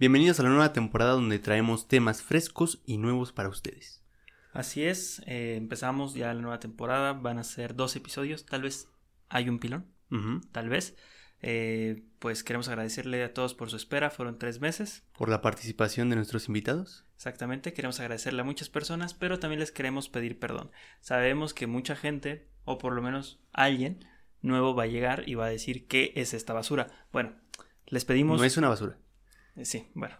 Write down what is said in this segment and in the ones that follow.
Bienvenidos a la nueva temporada donde traemos temas frescos y nuevos para ustedes. Así es, eh, empezamos ya la nueva temporada, van a ser dos episodios, tal vez hay un pilón, tal vez. Eh, pues queremos agradecerle a todos por su espera, fueron tres meses, Por la participación de nuestros invitados. exactamente, queremos agradecerle a muchas personas, pero también les queremos pedir perdón. Sabemos que mucha gente, o por lo menos alguien nuevo va a llegar y va a decir qué es esta basura. Bueno, les pedimos... No es una basura. Eh, Sí, bueno.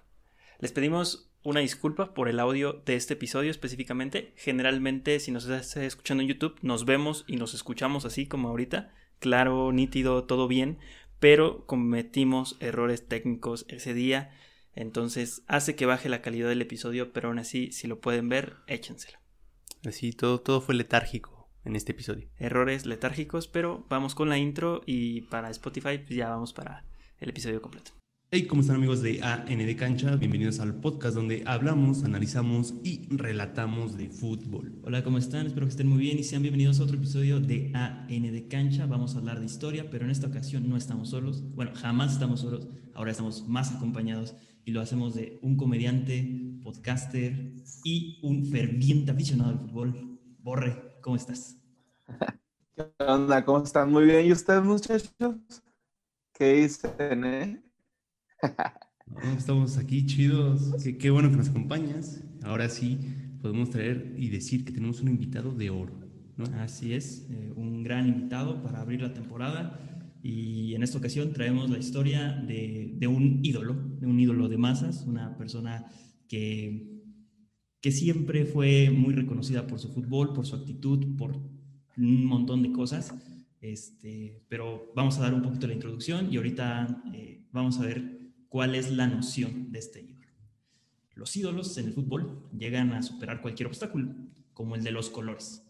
Les pedimos una disculpa por el audio de este episodio específicamente. Generalmente, si nos estás escuchando en YouTube, nos vemos y nos escuchamos así como ahorita. Claro, nítido, todo bien. Pero cometimos errores técnicos ese día. Entonces hace que baje la calidad del episodio. Pero aún así, si lo pueden ver, échenselo. Así, todo, todo fue letárgico en este episodio. Errores letárgicos, pero vamos con la intro. Y para Spotify, pues ya vamos para el episodio completo. Hey, ¿cómo están amigos de AN de Cancha? Bienvenidos al podcast donde hablamos, analizamos y relatamos de fútbol. Hola, ¿cómo están? Espero que estén muy bien y sean bienvenidos a otro episodio de AN de Cancha. Vamos a hablar de historia, pero en esta ocasión no estamos solos. Bueno, jamás estamos solos. Ahora estamos más acompañados y lo hacemos de un comediante, podcaster y un ferviente aficionado al fútbol. Borre, ¿cómo estás? ¿Qué onda? ¿Cómo están? Muy bien. ¿Y ustedes, muchachos? ¿Qué dicen, eh? Estamos aquí chidos. Qué, qué bueno que nos acompañas. Ahora sí podemos traer y decir que tenemos un invitado de oro. ¿no? Así es, eh, un gran invitado para abrir la temporada. Y en esta ocasión traemos la historia de, de un ídolo, de un ídolo de masas, una persona que, que siempre fue muy reconocida por su fútbol, por su actitud, por un montón de cosas. Este, pero vamos a dar un poquito la introducción y ahorita eh, vamos a ver cuál es la noción de este ídolo. Los ídolos en el fútbol llegan a superar cualquier obstáculo, como el de los colores.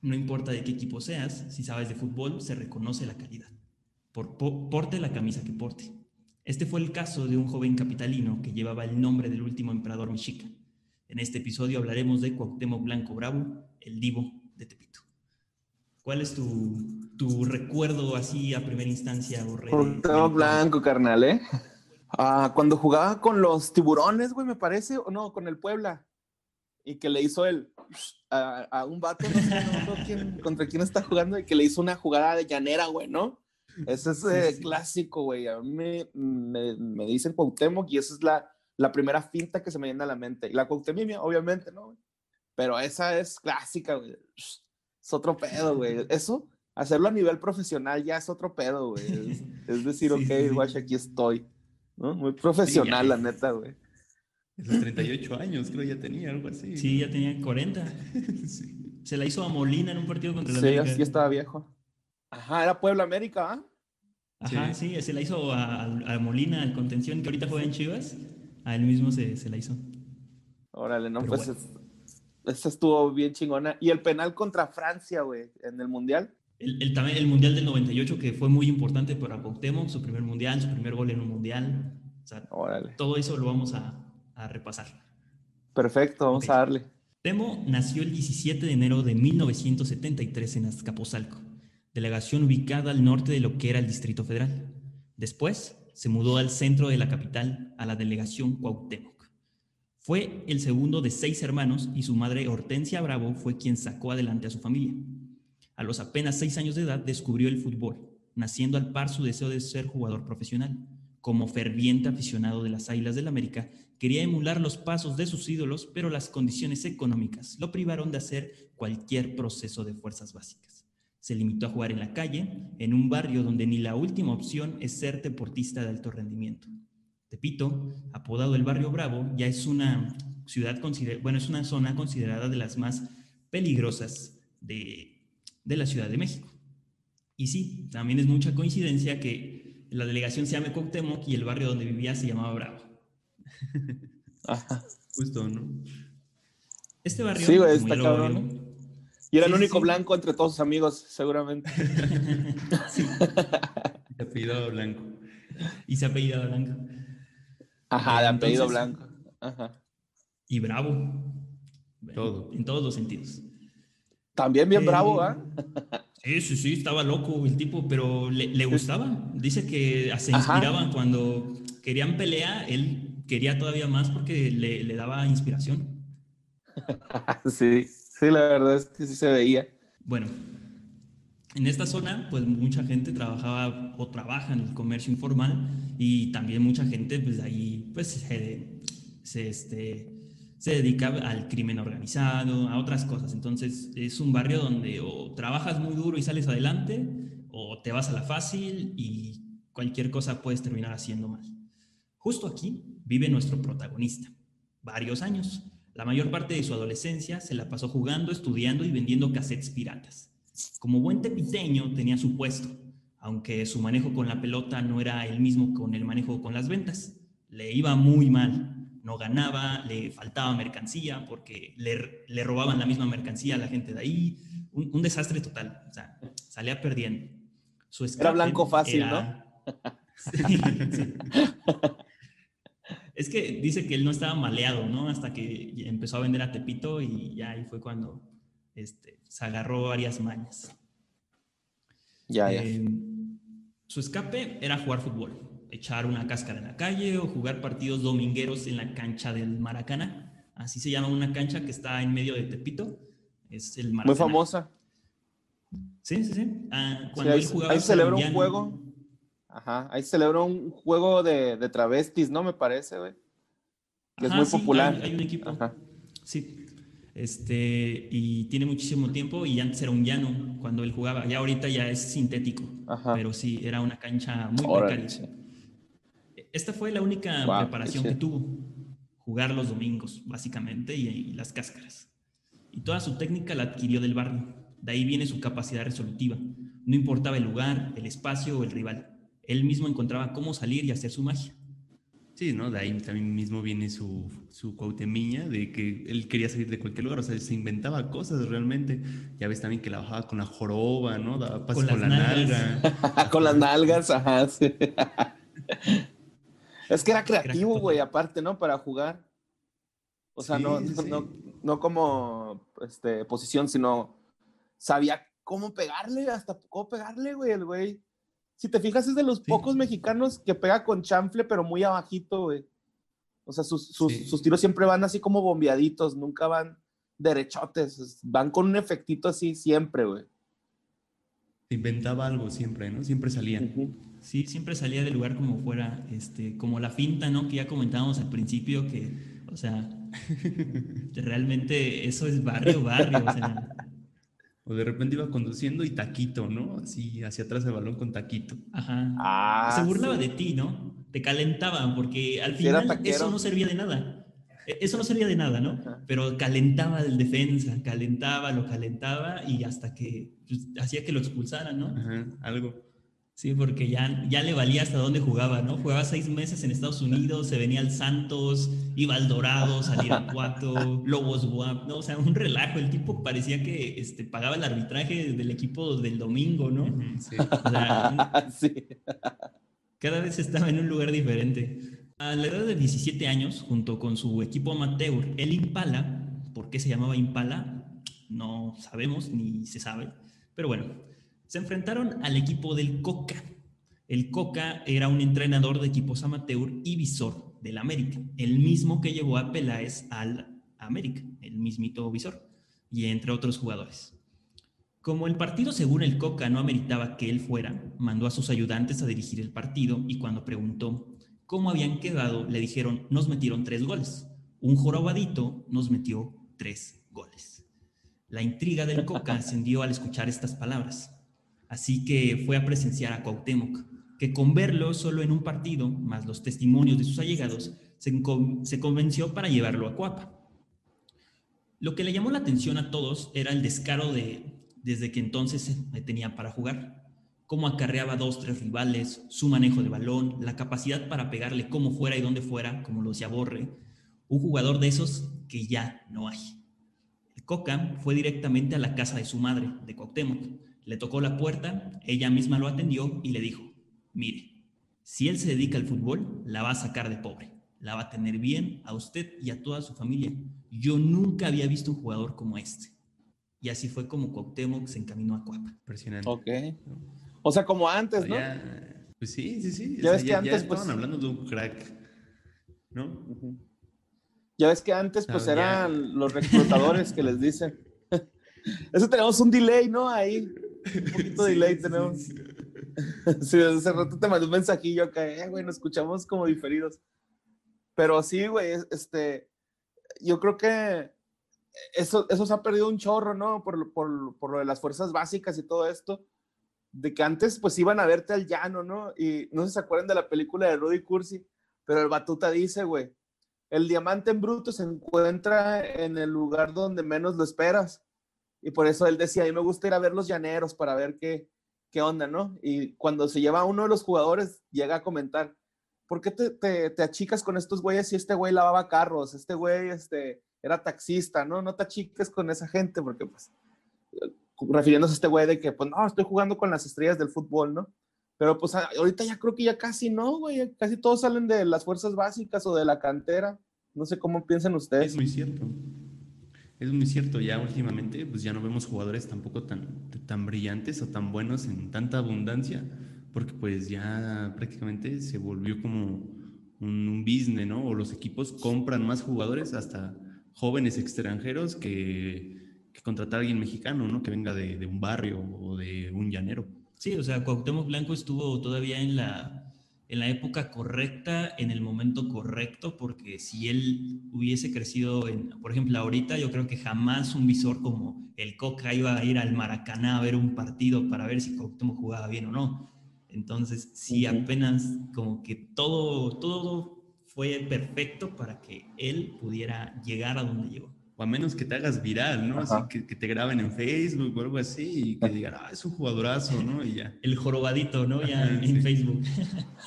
No importa de qué equipo seas, si sabes de fútbol, se reconoce la calidad. Por po- porte la camisa que porte. Este fue el caso de un joven capitalino que llevaba el nombre del último emperador mexica. En este episodio hablaremos de Cuauhtémoc Blanco Bravo, el divo de Tepito. ¿Cuál es tu, tu recuerdo así a primera instancia, de- Cuauhtémoc blanco, carnal, ¿eh? Ah, cuando jugaba con los tiburones, güey, me parece, o no, con el Puebla. Y que le hizo el a, a un vato, no sé, no acuerdo quién- contra quién está jugando, y que le hizo una jugada de llanera, güey, ¿no? Ese es eh, sí. clásico, güey. A mí me, me, me dicen Cuauhtémoc y esa es la, la primera finta que se me viene a la mente. Y la Cuauhtemimia, obviamente, ¿no? güey? Pero esa es clásica, güey. Es otro pedo, güey. Eso, hacerlo a nivel profesional ya es otro pedo, güey. Es, es decir, Sí, ok, guacha, aquí estoy. ¿No? Muy profesional, la neta, güey. Esos 38 años creo ya tenía, algo así. Sí, ya tenía 40. Sí. Se la hizo a Molina en un partido contra el Sí, América. así estaba viejo. Ajá, era Puebla América, ¿ah? Ajá, sí, se la hizo a, a Molina, al contención, que ahorita juega en Chivas. A él mismo se, se la hizo. Órale, no, Pero pues bueno. es- esa estuvo bien chingona. Y el penal contra Francia, güey, en el Mundial. El, el, el Mundial del 98, que fue muy importante para Cuauhtémoc, su primer Mundial, su primer gol en un Mundial. O sea, Órale. todo eso lo vamos a, a repasar. Perfecto, vamos Ok. a darle. Temo nació el 17 de enero de 1973 en Azcapotzalco, delegación ubicada al norte de lo que era el Distrito Federal. Después se mudó al centro de la capital, a la delegación Cuauhtémoc. Fue el segundo de seis hermanos y su madre Hortensia Bravo fue quien sacó adelante a su familia. A los apenas seis años de edad descubrió el fútbol, naciendo al par su deseo de ser jugador profesional. Como ferviente aficionado de las Águilas del América, quería emular los pasos de sus ídolos, pero las condiciones económicas lo privaron de hacer cualquier proceso de fuerzas básicas. Se limitó a jugar en la calle, en un barrio donde ni la última opción es ser deportista de alto rendimiento. Tepito, apodado el Barrio Bravo, ya es una ciudad, bueno, es una zona considerada de las más peligrosas de, de la Ciudad de México. Y sí, también es mucha coincidencia que la delegación se llame Cuauhtémoc y el barrio donde vivía se llamaba Bravo. Ajá. Justo, ¿no? Este barrio, Sí, güey, está cabrón, Y era el Sí, único sí. blanco entre todos sus amigos, seguramente. Sí, De apellido Blanco. y se apellidaba Blanco. Ajá, de apellido Entonces- blanco. Ajá. Y Bravo. Todo. En todos los sentidos. También bien Eh, bravo, ¿ah? Sí, sí, sí, estaba loco el tipo, pero le, le gustaba. Dice que se Ajá. inspiraban cuando querían pelea, él quería todavía más porque le, le daba inspiración. sí, sí, la verdad es que sí se veía. Bueno, en esta zona, pues mucha gente trabajaba o trabaja en el comercio informal y también mucha gente, pues ahí, pues se, se, este, se dedica al crimen organizado, a otras cosas. Entonces, es un barrio donde o trabajas muy duro y sales adelante, o te vas a la fácil y cualquier cosa puedes terminar haciendo mal. Justo aquí vive nuestro protagonista, varios años. La mayor parte de su adolescencia se la pasó jugando, estudiando y vendiendo cassettes piratas. Como buen tepiteño tenía su puesto, aunque su manejo con la pelota no era el mismo con el manejo con las ventas. Le iba muy mal, no ganaba, le faltaba mercancía porque le, le robaban la misma mercancía a la gente de ahí. Un, un desastre total, o sea, salía perdiendo. Su Era blanco fácil, era- Sí, sí. Es que dice que él no estaba maleado, ¿no? Hasta que empezó a vender a Tepito y ya ahí fue cuando este, se agarró varias mañas. Ya, ya. Eh, su escape era jugar fútbol, echar una cáscara en la calle o jugar partidos domingueros en la cancha del Maracaná. Así se llama una cancha que está en medio de Tepito. Es el Maracaná. Muy famosa. Sí, sí, sí. Ah, Sí, cuando ahí, él jugaba ahí se celebra un juego. Ajá, ahí se celebra un juego de, de travestis, ¿no? Me parece, güey. Que es muy sí, popular. Hay, hay un equipo. Ajá. Sí. Este, y tiene muchísimo tiempo y antes era un llano cuando él jugaba. Ya ahorita ya es sintético. Ajá. Pero sí, era una cancha muy Órale, precaria. Esta fue la única preparación que tuvo. Jugar los domingos, básicamente, y, y las cáscaras. Y toda su técnica la adquirió del barrio. De ahí viene su capacidad resolutiva. No importaba el lugar, el espacio o el rival. Él mismo encontraba cómo salir y hacer su magia. Sí, ¿no? De ahí también mismo viene su, su cuautemiña de que él quería salir de cualquier lugar, o sea, se inventaba cosas realmente. Ya ves también que la bajaba con la joroba, ¿no? Daba pases Con con, las la nalgas. nalga. Con las nalgas, ajá. sí. es que era creativo, güey, aparte, ¿no? Para jugar. O sea, Sí, no, no, sí. no, no como este, posición, sino sabía cómo pegarle, hasta cómo pegarle, güey, el güey. Si te fijas, es de los Sí. pocos mexicanos que pega con chanfle, pero muy abajito, güey. O sea, sus, sus, sus tiros siempre van así como bombeaditos, nunca van derechotes, es- van con un efectito así siempre, güey. Se inventaba algo siempre, ¿no? Siempre salía. Ujú. Sí, siempre salía del lugar como fuera, este, como la finta, ¿no? Que ya comentábamos al principio que, o sea, realmente eso es barrio, barrio, o sea, O de repente iba conduciendo y taquito, ¿no? Así hacia atrás del balón con taquito. ajá. Ah, Se burlaba sí. de ti, ¿no? Te calentaban porque al final eso no servía de nada. E- Eso no servía de nada, ¿no? Ajá. Pero calentaba el defensa, calentaba, lo calentaba y hasta que pues, hacía que lo expulsaran, ¿no? Ajá, algo. Sí, porque ya, ya le valía hasta dónde jugaba, ¿no? Jugaba seis meses en Estados Unidos, se venía al Santos, iba al Dorado, salía al Cuato, Lobos Guap, ¿no? O sea, un relajo. El tipo parecía que este, pagaba el arbitraje del equipo del domingo, ¿no? Sí. O sea, sí. cada vez estaba en un lugar diferente. A la edad de 17 años, junto con su equipo amateur, el Impala, ¿por qué se llamaba Impala? No sabemos ni se sabe, pero bueno, se enfrentaron al equipo del Coca. El Coca era un entrenador de equipos amateur y visor del América, el mismo que llevó a Peláez al América, el mismito visor, y entre otros jugadores. Como el partido según el Coca no ameritaba que él fuera, mandó a sus ayudantes a dirigir el partido y cuando preguntó cómo habían quedado, le dijeron, nos metieron tres goles. Un jorobadito nos metió tres goles. La intriga del Coca ascendió al escuchar estas palabras. Así que fue a presenciar a Cuauhtémoc, que con verlo solo en un partido, más los testimonios de sus allegados, se, con- se convenció para llevarlo a Cuapa. Lo que le llamó la atención a todos era el descaro de desde que entonces tenía para jugar. Cómo acarreaba dos, tres rivales, su manejo de balón, la capacidad para pegarle como fuera y donde fuera, como lo decía Borre. Un jugador de esos que ya no hay. El Coca fue directamente a la casa de su madre, de Cuauhtémoc. Le tocó la puerta, ella misma lo atendió y le dijo, mire, si él se dedica al fútbol, la va a sacar de pobre. La va a tener bien a usted y a toda su familia. Yo nunca había visto un jugador como este. Y así fue como Cuauhtémoc se encaminó a Cuapa. Impresionante. Ok. O sea, como antes, ¿no? Ya, pues sí, sí, sí. Ya ves que ya, antes, ya pues- estaban hablando de un crack. ¿no? Ya ves que antes pues ya. eran los reclutadores que les dicen. Eso tenemos un delay, ¿no? Ahí. Un poquito de delay tenemos. sí. Hace rato te mandé un mensajillo acá, eh, güey, nos escuchamos como diferidos. Pero sí, güey, es- este, yo creo que eso, eso se ha perdido un chorro, ¿no? Por, por, por lo de las fuerzas básicas y todo esto. De que antes, pues, iban a verte al llano, ¿no? Y no sé si se acuerdan de la película de Rudy Cursi, pero el Batuta dice, güey, el diamante en bruto se encuentra en el lugar donde menos lo esperas. Y por eso él decía, a mí me gusta ir a ver los llaneros para ver qué, qué onda, ¿no? Y cuando se lleva a uno de los jugadores, llega a comentar, ¿por qué te, te, te achicas con estos güeyes si este güey lavaba carros, este güey este, era taxista, ¿no? No te achiques con esa gente, porque pues, refiriéndose a este güey de que, pues, no, estoy jugando con las estrellas del fútbol, ¿no? Pero pues ahorita ya creo que ya casi no, güey, casi todos salen de las fuerzas básicas o de la cantera. No sé cómo piensan ustedes. Es muy cierto. Es muy cierto, ya últimamente pues ya no vemos jugadores tampoco tan, tan brillantes o tan buenos en tanta abundancia, porque pues ya prácticamente se volvió como un, business, ¿no? O los equipos compran más jugadores, hasta jóvenes extranjeros, que, contratar a alguien mexicano, ¿no? Que venga de, de un barrio o de un llanero. Sí, o sea, Cuauhtémoc Blanco estuvo todavía en la, en la época correcta, en el momento correcto, porque si él hubiese crecido, en, por ejemplo, ahorita yo creo que jamás un visor como el Coca iba a ir al Maracaná a ver un partido para ver si Cuauhtémoc jugaba bien o no. Entonces, sí, Ujú. apenas como que todo, todo fue perfecto para que él pudiera llegar a donde llegó. O a menos que te hagas viral, ¿no? Así que, que te graben en Facebook o algo así y que digan, ah, es un jugadorazo, ¿no? Y ya. El jorobadito, ¿no? Ya en Facebook.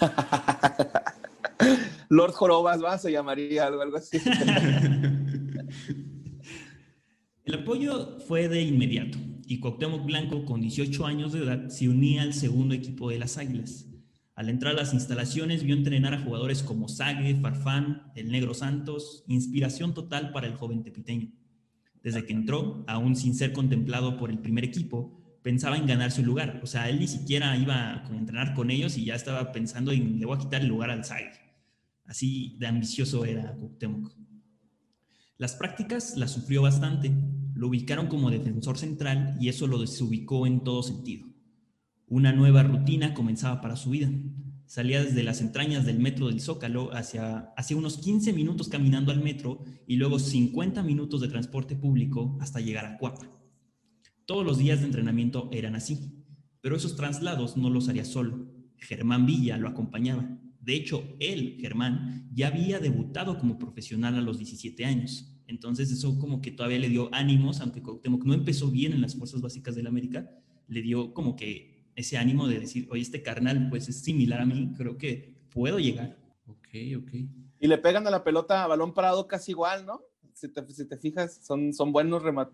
Lord Jorobas, va, se llamaría algo, algo así. El apoyo fue de inmediato y Cuauhtémoc Blanco, con 18 años de edad, se unía al segundo equipo de las Águilas. Al entrar a las instalaciones vio entrenar a jugadores como Sague, Farfán, El Negro Santos, inspiración total para el joven tepiteño. Desde que entró, aún sin ser contemplado por el primer equipo, pensaba en ganar su lugar. O sea, él ni siquiera iba a entrenar con ellos y ya estaba pensando en le voy a quitar el lugar al Sague. Así de ambicioso era Cuauhtémoc. Las prácticas las sufrió bastante. Lo ubicaron como defensor central y eso lo desubicó en todo sentido. Una nueva rutina comenzaba para su vida. Salía desde las entrañas del metro del Zócalo hacia, hacia unos 15 minutos caminando al metro y luego 50 minutos de transporte público hasta llegar a Cuapa. Todos los días de entrenamiento eran así, pero esos traslados no los haría solo. Germán Villa lo acompañaba. De hecho, él, Germán, ya había debutado como profesional a los 17 años. Entonces eso como que todavía le dio ánimos, aunque Cuauhtémoc no empezó bien en las fuerzas básicas del América, le dio como que ese ánimo de decir, oye, este carnal pues es similar a mí, creo que puedo llegar. Ok, ok. Y le pegan a la pelota a balón parado casi igual, ¿no? Si te, si te fijas, son, son buenos, remat-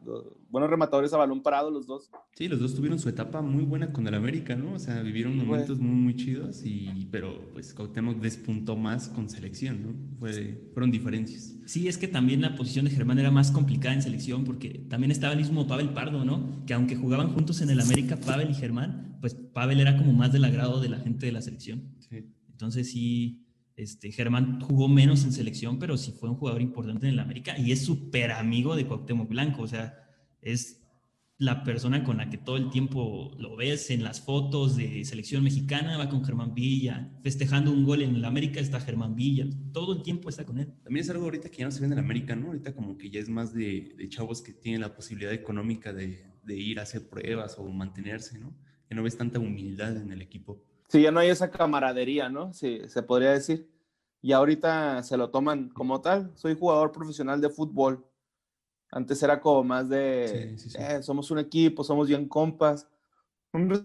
buenos rematadores a balón parado los dos. Sí, los dos tuvieron su etapa muy buena con el América, ¿no? O sea, vivieron momentos muy, muy chidos, y, pero pues Cuauhtémoc despuntó más con selección, ¿no? Fue, fueron diferencias. Sí, es que también la posición de Germán era más complicada en selección porque también estaba el mismo Pavel Pardo, ¿no? Que aunque jugaban juntos en el América, Pavel y Germán, pues Pavel era como más del agrado de la gente de la selección. Sí. Entonces sí, este, Germán jugó menos en selección, pero sí fue un jugador importante en el América y es súper amigo de Cuauhtémoc Blanco, o sea, es la persona con la que todo el tiempo lo ves en las fotos de selección mexicana, va con Germán Villa, festejando un gol en el América está Germán Villa, todo el tiempo está con él. También es algo ahorita que ya no se ve en el América, ¿no? Ahorita como que ya es más de, de chavos que tienen la posibilidad económica de, de ir a hacer pruebas o mantenerse, ¿no? Ya no ves tanta humildad en el equipo. Sí, ya no hay esa camaradería, ¿no? Sí, se podría decir. Y ahorita se lo toman como tal. Soy jugador profesional de fútbol. Antes era como más de, Sí, sí, sí. eh, somos un equipo, somos bien compas.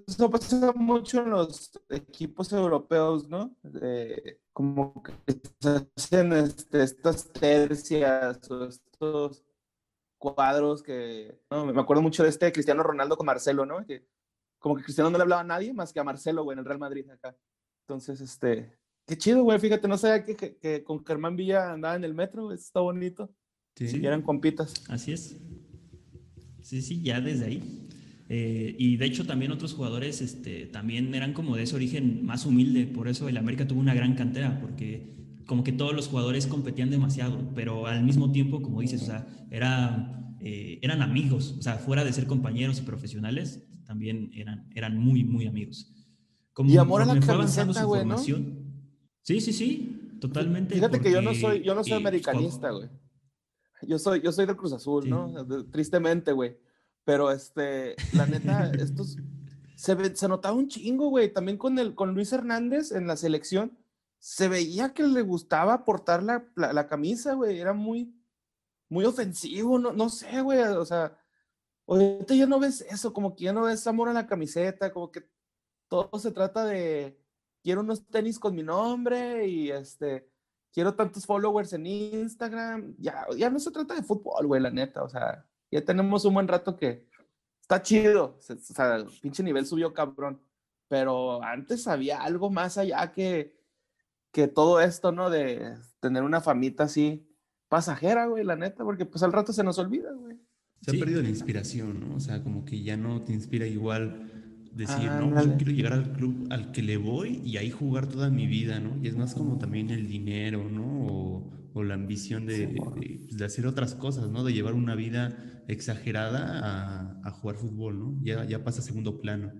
Eso pasa mucho en los equipos europeos, ¿no? De- como que se hacen este, estas tercias o estos cuadros que... No, me acuerdo mucho de este Cristiano Ronaldo con Marcelo, ¿no? Que como que Cristiano no le hablaba a nadie más que a Marcelo, güey, en el Real Madrid acá. Entonces, este, qué chido, güey, fíjate, no sabía que, que, que con Germán Villa andaba en el metro, güey, está bonito. Sí. Y eran compitas. Así es. Sí, sí, ya desde ahí. Eh, y de hecho también otros jugadores este, también eran como de ese origen más humilde, por eso el América tuvo una gran cantera, porque como que todos los jugadores competían demasiado, pero al mismo tiempo, como dices, o sea, era, eh, eran amigos, o sea, fuera de ser compañeros y profesionales, también eran, eran muy, muy amigos. Como y amor a la camiseta, güey, ¿no? Sí, sí, sí, totalmente. Fíjate que yo no soy, yo no soy americanista, güey. Yo soy, yo soy del Cruz Azul, ¿no? Tristemente, güey. Pero este, la neta, estos se, se notaba un chingo, güey. También con el, con Luis Hernández en la selección se veía que le gustaba portar la, la, camisa, güey, era muy, muy ofensivo, no, no sé, güey, o sea, ahorita ya no ves eso, como que ya no ves amor a la camiseta, como que todo se trata de, quiero unos tenis con mi nombre y este, quiero tantos followers en Instagram, ya, ya no se trata de fútbol, güey, la neta, o sea, ya tenemos un buen rato que está chido, o sea, el pinche nivel subió cabrón, pero antes había algo más allá que que todo esto, ¿no? De tener una famita así pasajera, güey, la neta, porque pues al rato se nos olvida, güey. Se ha perdido la inspiración, ¿no? O sea, como que ya no te inspira igual decir, no, pues, yo quiero llegar al club al que le voy y ahí jugar toda mi vida, ¿no? Y es más como también el dinero, ¿no? O, o la ambición de, pues, de, hacer otras cosas, ¿no? De llevar una vida exagerada a, a jugar fútbol, ¿no? Ya, ya pasa a segundo plano.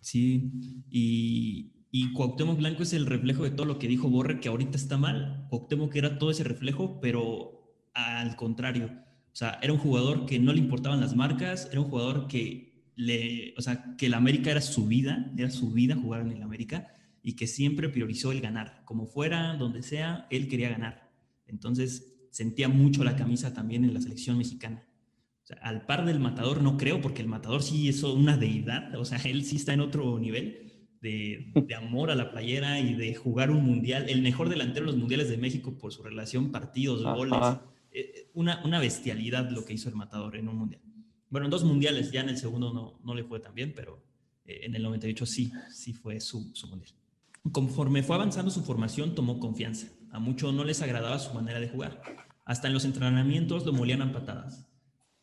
Sí, y, y Cuauhtémoc Blanco es el reflejo de todo lo que dijo Borre, que ahorita está mal. Cuauhtémoc era todo ese reflejo, pero al contrario. O sea, era un jugador que no le importaban las marcas, era un jugador que le, o sea, que el América era su vida, era su vida jugar en el América y que siempre priorizó el ganar. Como fuera, donde sea, él quería ganar. Entonces, sentía mucho la camisa también en la selección mexicana. O sea, al par del matador no creo, porque el matador sí es una deidad, o sea, él sí está en otro nivel, de, amor a la playera y de jugar un mundial, el mejor delantero de los mundiales de México por su relación partidos, goles, una, una bestialidad lo que hizo el matador en un mundial. Bueno, en dos mundiales, ya en el segundo no, no le fue tan bien, pero eh, en el 98 sí, sí fue su, su mundial. Conforme fue avanzando su formación, tomó confianza. A muchos no les agradaba su manera de jugar. Hasta en los entrenamientos lo molían a patadas.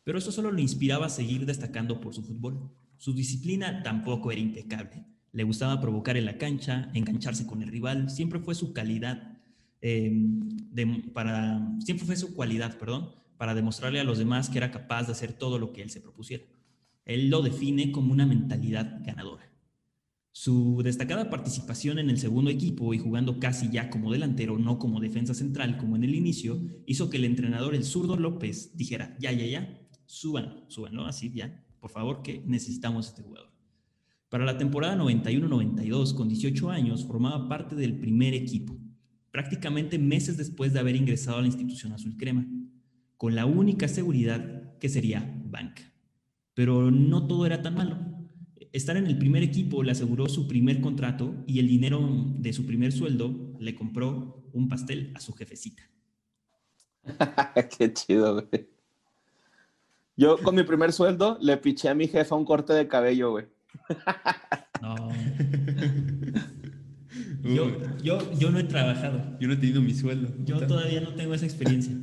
Pero eso solo lo inspiraba a seguir destacando por su fútbol. Su disciplina tampoco era impecable. Le gustaba provocar en la cancha, engancharse con el rival, siempre fue su calidad, em, para, siempre fue su cualidad, perdón, para demostrarle a los demás que era capaz de hacer todo lo que él se propusiera. Él lo define como una mentalidad ganadora. Su destacada participación en el segundo equipo y jugando casi ya como delantero, no como defensa central como en el inicio, hizo que el entrenador, el zurdo López, dijera, ya, ya, ya, suban, súbanlo, así ya, por favor, que necesitamos este jugador. Para la temporada 91-92, con 18 años, formaba parte del primer equipo, prácticamente meses después de haber ingresado a la institución azul crema, con la única seguridad que sería banca. Pero no todo era tan malo. Estar en el primer equipo le aseguró su primer contrato y el dinero de su primer sueldo le compró un pastel a su jefecita. Qué chido, güey. Yo con mi primer sueldo le piché a mi jefa un corte de cabello, güey. No. Yo, yo, yo no he trabajado. Yo no he tenido mi sueldo. Yo todavía no tengo esa experiencia.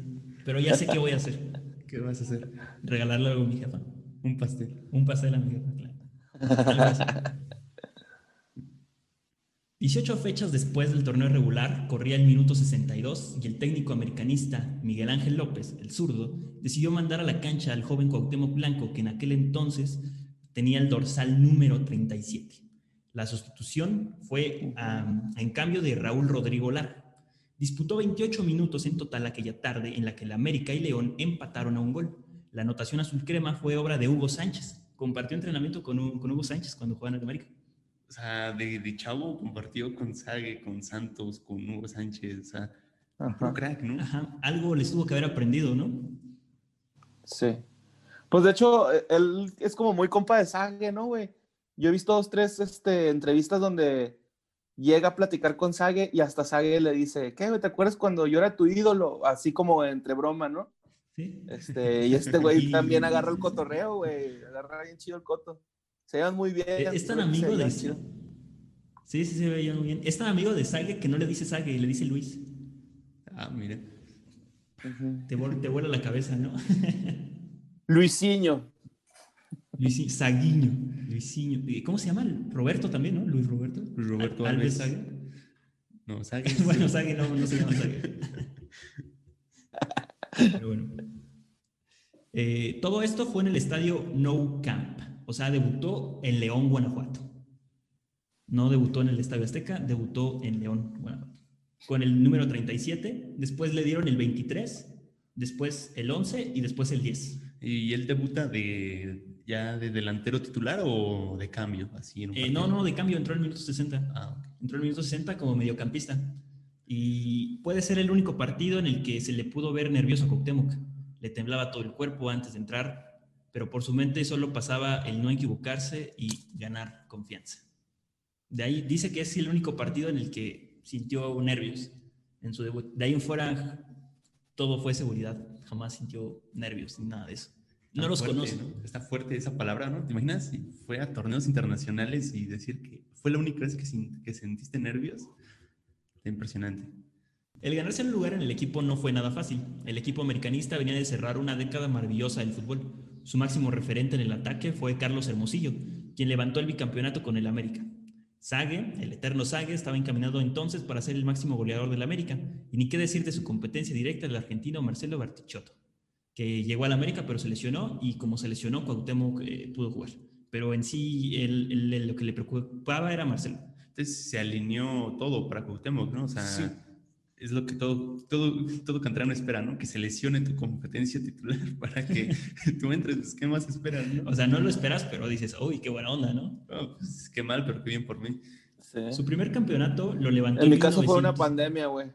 Pero ya sé qué voy a hacer. ¿Qué vas a hacer? Regalarle algo a mi jefa. Un pastel. Un pastel a mi jefa, claro. 18 fechas después del torneo regular, corría el minuto 62 y el técnico americanista Miguel Ángel López, el zurdo, decidió mandar a la cancha al joven Cuauhtémoc Blanco, que en aquel entonces tenía el dorsal número 37. La sustitución fue en cambio de Raúl Rodrigo Lara. Disputó 28 minutos en total aquella tarde en la que el América y León empataron a un gol. La anotación azul crema fue obra de Hugo Sánchez. Compartió entrenamiento con, Hugo Sánchez cuando jugaba en América. O sea, de, chavo compartió con Sague, con Santos, con Hugo Sánchez. O sea, un crack, ¿no? Ajá. Algo les tuvo que haber aprendido, ¿no? Sí. Pues de hecho, él es como muy compa de Sage, ¿no, güey? Yo he visto dos, tres este, entrevistas donde llega a platicar con Sage y hasta Sage le dice, ¿qué, güey? ¿Te acuerdas cuando yo era tu ídolo? Así como entre broma, ¿no? Sí. Este, y este güey también agarra el cotorreo, güey. Agarra bien chido el coto. Se llevan muy bien. E, es tan amigo de... Sí, sí, se veían muy bien. Es tan amigo de Sage que no le dice Sage, le dice Luis. Ah, mira. te, te vuela la cabeza, ¿no? Luisinho. Luisinho, Saguiño. Luisinho. ¿Cómo se llama? Roberto también, ¿no? Luis Roberto. Luis Roberto Alves. No, Sague. bueno, Sague no, no se llama Sague. Pero bueno. Eh, todo esto fue en el estadio No Camp, o sea, debutó en León, Guanajuato. No debutó en el Estadio Azteca, debutó en León, Guanajuato. Con el número 37, después le dieron el 23, después el 11 y después el 10. ¿Y él debuta de ya de delantero titular o de cambio? Así en un Eh, no, no, de cambio entró en el minuto 60. Ah, ok. Entró en el minuto 60 como mediocampista. Y puede ser el único partido en el que se le pudo ver nervioso a Cuauhtémoc. Le temblaba todo el cuerpo antes de entrar, pero por su mente solo pasaba el no equivocarse y ganar confianza. De ahí dice que es el único partido en el que sintió nervios en su debut. De ahí en fuera todo fue seguridad. Jamás sintió nervios ni nada de eso. No los fuerte, conoce. ¿no? Está fuerte esa palabra, ¿no? ¿Te imaginas si fue a torneos internacionales y decir que fue la única vez que, sin- que sentiste nervios? Está impresionante. El ganarse un lugar en el equipo no fue nada fácil. El equipo americanista venía de cerrar una década maravillosa del fútbol. Su máximo referente en el ataque fue Carlos Hermosillo, quien levantó el bicampeonato con el América. Sague, el eterno Sague, estaba encaminado entonces para ser el máximo goleador del América, y ni qué decir de su competencia directa del argentino Marcelo Bartichotto, que llegó al América pero se lesionó y como se lesionó Cuauhtémoc eh, pudo jugar. Pero en sí el- el- el- lo que le preocupaba era Marcelo. Entonces se alineó todo para Cuauhtémoc, ¿no? O sea, Sí. es lo que todo, todo, todo canterano espera, ¿no? Que se lesione tu competencia titular para que tú entres. Pues, ¿Qué más esperas, no? O sea, no lo esperas, pero dices, uy, qué buena onda, ¿no? No, pues, qué mal, pero qué bien por mí. Sí. Su primer campeonato lo levantó En mi caso fue una 1900. pandemia, güey.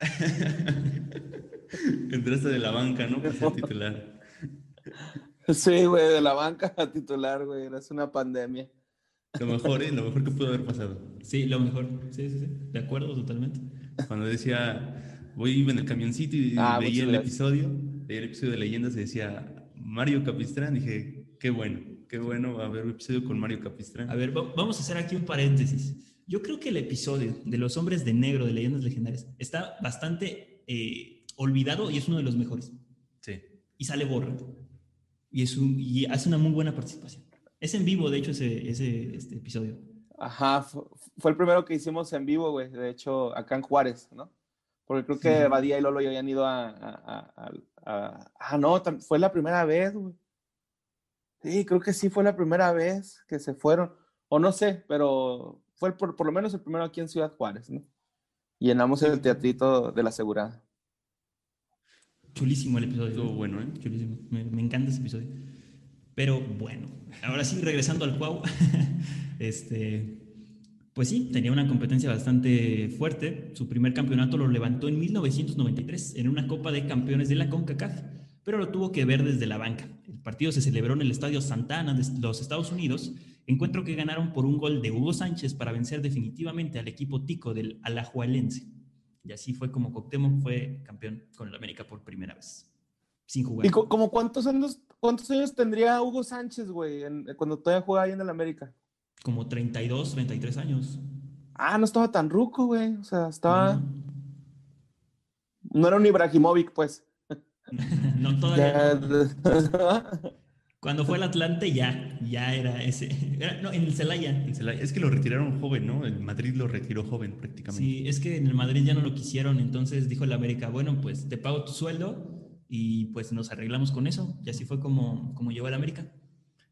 Entraste de la banca, ¿no? Para ser titular. Sí, güey, de la banca a titular, güey. Era una pandemia. Lo mejor, ¿eh? Lo mejor que pudo haber pasado. Sí, lo mejor. Sí, sí, sí. De acuerdo, totalmente. Cuando decía, voy iba en el camioncito y Ah, veía muchas el gracias. episodio, veía el episodio de leyendas y decía Mario Capistrán, dije, qué bueno, qué bueno va a haber un episodio con Mario Capistrán. A ver, va- vamos a hacer aquí un paréntesis. Yo creo que el episodio de los hombres de negro de Leyendas Legendarias está bastante eh, olvidado y es uno de los mejores. Sí. Y sale Borra. Y, es un, y hace una muy buena participación. Es en vivo, de hecho, ese, ese este episodio. Ajá, fue, fue el primero que hicimos en vivo, güey. De hecho, acá en Juárez, ¿no? Porque creo que Sí. Badía y Lolo ya habían ido a. a- a- a- a- ah, no, fue la primera vez, güey. Sí, creo que sí fue la primera vez que se fueron. O no sé, pero fue el por, por lo menos el primero aquí en Ciudad Juárez, ¿no? Llenamos el teatrito de la asegurada. Chulísimo el episodio. Estuvo bueno, ¿eh? Chulísimo. Me, me encanta ese episodio. Pero bueno, ahora sí, regresando al Cuau. este, pues sí, tenía una competencia bastante fuerte. Su primer campeonato lo levantó en 1993 en una Copa de Campeones de la CONCACAF, pero lo tuvo que ver desde la banca. El partido se celebró en el Estadio Santa Ana de los Estados Unidos, encuentro que ganaron por un gol de Hugo Sánchez para vencer definitivamente al equipo tico del Alajuelense. Y así fue como Cuauhtémoc fue campeón con el América por primera vez, sin jugar. ¿Y co- como cuántos años, cuántos años tendría Hugo Sánchez, güey, en- cuando todavía jugaba ahí en el América? Como 32, 33 años. Ah, no estaba tan ruco, güey. O sea, estaba. No, No era un Ibrahimovic, pues. no, todavía. No. Cuando fue al Atlante ya, ya era ese. era- no, en el Celaya. En Celaya. Es que lo retiraron joven, ¿no? El Madrid lo retiró joven prácticamente. Sí, es que en el Madrid ya no lo quisieron, entonces dijo el América, bueno, pues te pago tu sueldo y pues nos arreglamos con eso. Y así fue como, como llegó al América.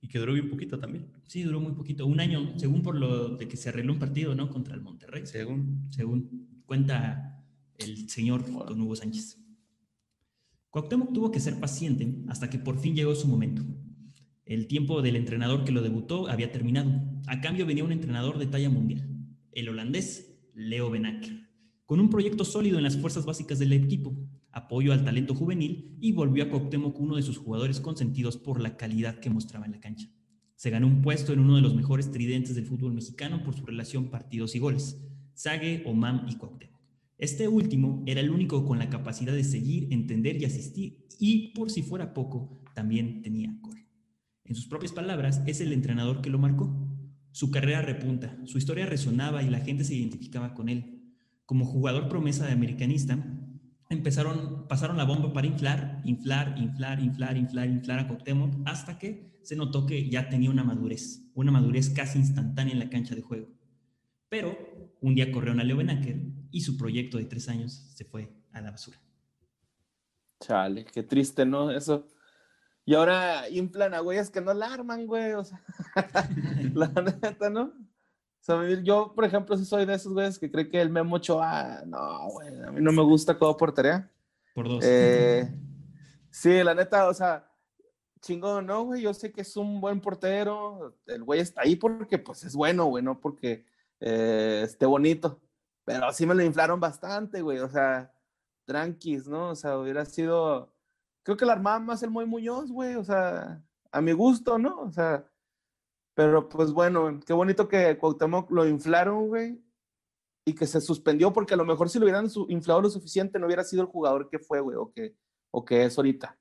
Y que duró bien poquito también, Sí, duró muy poquito, un año, según por lo de que se arregló un partido, ¿no? Contra el Monterrey. según. según cuenta el señor don Hugo Sánchez. Cuauhtémoc tuvo que ser paciente hasta que por fin llegó su momento. El tiempo del entrenador que lo debutó había terminado. A cambio venía un entrenador de talla mundial, el holandés Leo Benacker, con un proyecto sólido en las fuerzas básicas del equipo, apoyo al talento juvenil y volvió a Cuauhtémoc uno de sus jugadores consentidos por la calidad que mostraba en la cancha. Se ganó un puesto en uno de los mejores tridentes del fútbol mexicano por su relación partidos y goles, Sague, Omam y Cuauhtémoc. Este último era el único con la capacidad de seguir, entender y asistir, y por si fuera poco, también tenía gol. En sus propias palabras, es el entrenador que lo marcó. Su carrera repunta, su historia resonaba y la gente se identificaba con él. Como jugador promesa de americanista, empezaron, pasaron la bomba para inflar, inflar, inflar, inflar, inflar, inflar a Cuauhtémoc, hasta que se notó que ya tenía una madurez, una madurez casi instantánea en la cancha de juego. Pero un día corrieron a Leo Benacker y su proyecto de tres años se fue a la basura. Chale, qué triste, ¿no? Eso. Y ahora inflan a güeyes que no la arman, güey. O sea, la neta, ¿no? O sea, yo, por ejemplo, sí soy de esos güeyes que cree que el Memo Ochoa, no, güey, a mí no me gusta como portería. Por dos. Eh, sí, la neta, o sea, chingón, ¿no, güey? Yo sé que es un buen portero. El güey está ahí porque, pues, es bueno, güey, no porque eh, esté bonito. Pero sí me lo inflaron bastante, güey. O sea, tranquis, ¿no? O sea, hubiera sido. Creo que la armaba más el Moy Muñoz, güey. O sea, a mi gusto, ¿no? O sea, pero pues bueno, qué bonito que Cuauhtémoc lo inflaron, güey. Y que se suspendió, porque a lo mejor si lo hubieran inflado lo suficiente, no hubiera sido el jugador que fue, güey, o que, o que es ahorita.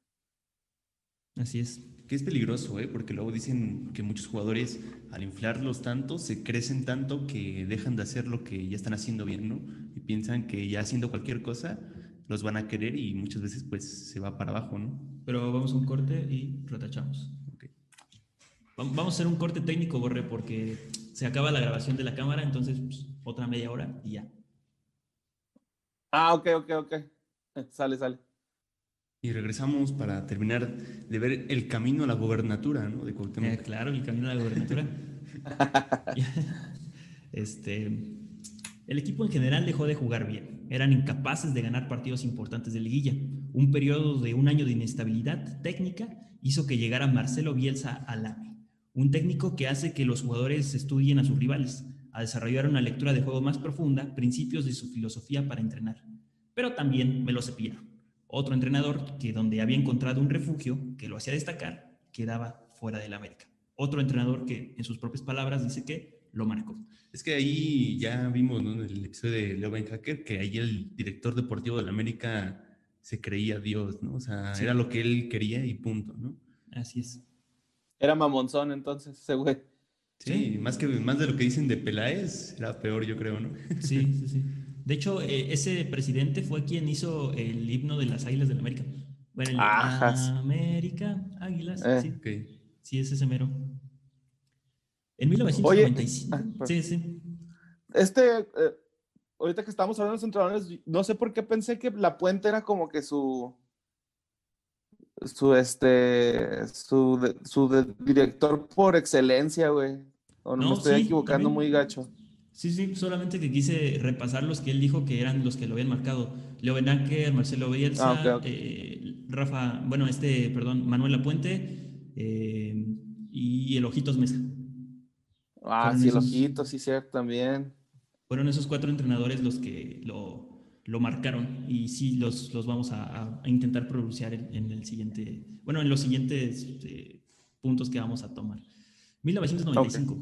Así es. Que es peligroso, ¿eh? porque luego dicen que muchos jugadores al inflarlos tanto se crecen tanto que dejan de hacer lo que ya están haciendo bien, ¿no? Y piensan que ya haciendo cualquier cosa los van a querer y muchas veces pues se va para abajo, ¿no? Pero vamos a un corte y retachamos. Okay. Vamos a hacer un corte técnico, Borre, porque se acaba la grabación de la cámara, entonces pues, otra media hora y ya. Ah, ok, ok, ok. Sale, sale. Y regresamos para terminar de ver el camino a la gobernatura, ¿no? De eh, claro, el camino a la gobernatura. este, el equipo en general dejó de jugar bien. Eran incapaces de ganar partidos importantes de liguilla. Un periodo de un año de inestabilidad técnica hizo que llegara Marcelo Bielsa al AME, un técnico que hace que los jugadores estudien a sus rivales, a desarrollar una lectura de juego más profunda, principios de su filosofía para entrenar. Pero también me lo cepillaron otro entrenador que donde había encontrado un refugio que lo hacía destacar, quedaba fuera del América. Otro entrenador que, en sus propias palabras, dice que lo marcó. Es que ahí ya vimos ¿no? en el episodio de Leo Ben Hacker que ahí el director deportivo del América se creía Dios, ¿no? O sea, era lo que él quería y punto, ¿no? Así es. Era mamonzón entonces ese güey. Sí, Más, que, más de lo que dicen de Peláez, era peor yo creo, ¿no? Sí, sí, sí. De hecho, eh, ese presidente fue quien hizo el himno de las Águilas del América. Bueno, el América, Águilas, eh. sí. Sí, es ese mero. En 1995. Ah, sí, sí. Este, eh, ahorita que estamos hablando de los entrenadores, no sé por qué pensé que La Puente era como que su su este su, su director por excelencia, güey. O no, me estoy equivocando muy gacho. Sí, sí, solamente que quise repasar los que él dijo que eran los que lo habían marcado. Leo Benacker, Marcelo Bielsa, ah, eh, Rafa, bueno, este, perdón, Manuel Lapuente eh, y el Ojitos Mesa. Ah, sí, el Ojitos, sí, cierto, también. Fueron esos cuatro entrenadores los que lo, lo marcaron y sí los, los vamos a, a intentar pronunciar en, el siguiente, bueno, en los siguientes eh, puntos que vamos a tomar. 1995.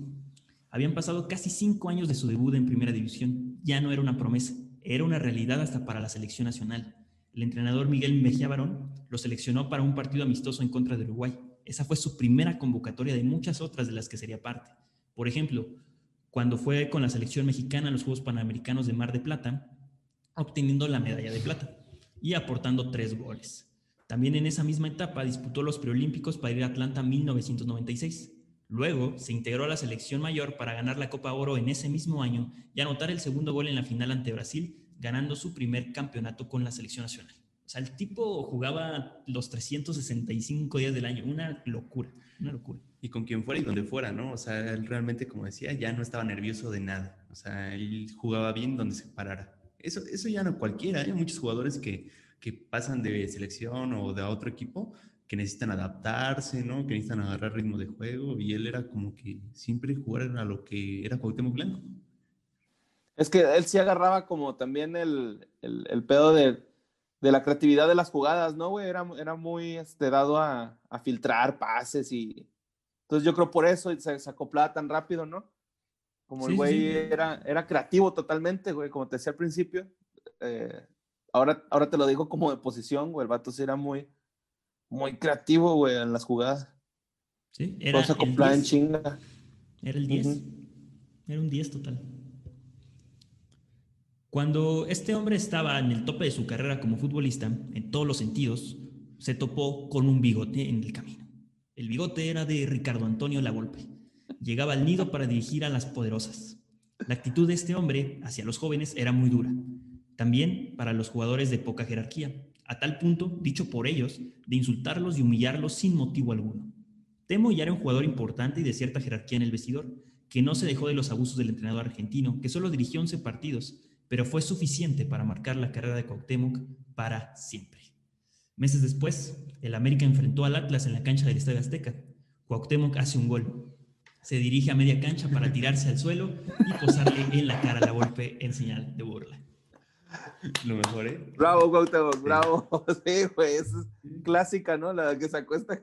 Habían pasado casi cinco años de su debut en Primera División. Ya no era una promesa, era una realidad hasta para la selección nacional. El entrenador Miguel Mejía Barón lo seleccionó para un partido amistoso en contra de Uruguay. Esa fue su primera convocatoria de muchas otras de las que sería parte. Por ejemplo, cuando fue con la selección mexicana a los Juegos Panamericanos de Mar de Plata, obteniendo la medalla de plata y aportando tres goles. También en esa misma etapa disputó los preolímpicos para ir a Atlanta 1996. Luego se integró a la selección mayor para ganar la Copa Oro en ese mismo año y anotar el segundo gol en la final ante Brasil, ganando su primer campeonato con la selección nacional. O sea, el tipo jugaba los 365 días del año, una locura, una locura. Y con quien fuera y donde fuera, ¿no? O sea, él realmente, como decía, ya no estaba nervioso de nada. O sea, él jugaba bien donde se parara. Eso, eso ya no cualquiera, hay muchos jugadores que, que pasan de selección o de otro equipo que necesitan adaptarse, ¿no? Que necesitan agarrar ritmo de juego y él era como que siempre jugar a lo que era Cuauhtémoc Blanco. Es que él sí agarraba como también el, el, el pedo de, de, la creatividad de las jugadas, ¿no, güey? Era, era muy este, dado a, a, filtrar pases y... Entonces yo creo por eso se, se acoplaba tan rápido, ¿no? Como el güey era, era creativo totalmente, güey, como te decía al principio. Eh, ahora, ahora te lo digo como de posición, güey, el vato sí era muy muy creativo, güey, en las jugadas. Sí, era en chinga. Era el 10. Era un 10 total. Cuando este hombre estaba en el tope de su carrera como futbolista, en todos los sentidos, se topó con un bigote en el camino. El bigote era de Ricardo Antonio Lavolpe. Llegaba al nido para dirigir a las poderosas. La actitud de este hombre hacia los jóvenes era muy dura, también para los jugadores de poca jerarquía, a tal punto, dicho por ellos, de insultarlos y humillarlos sin motivo alguno. Temo ya era un jugador importante y de cierta jerarquía en el vestidor, que no se dejó de los abusos del entrenador argentino, que solo dirigió 11 partidos, pero fue suficiente para marcar la carrera de Cuauhtémoc para siempre. Meses después, el América enfrentó al Atlas en la cancha del Estadio Azteca. Cuauhtémoc hace un gol. Se dirige a media cancha para tirarse al suelo y posarle en la cara la golpe en señal de burla. Lo mejor, ¿eh? Bravo, Cuauhtémoc, bravo. Sí, güey, es clásica, ¿no? La que se acuesta.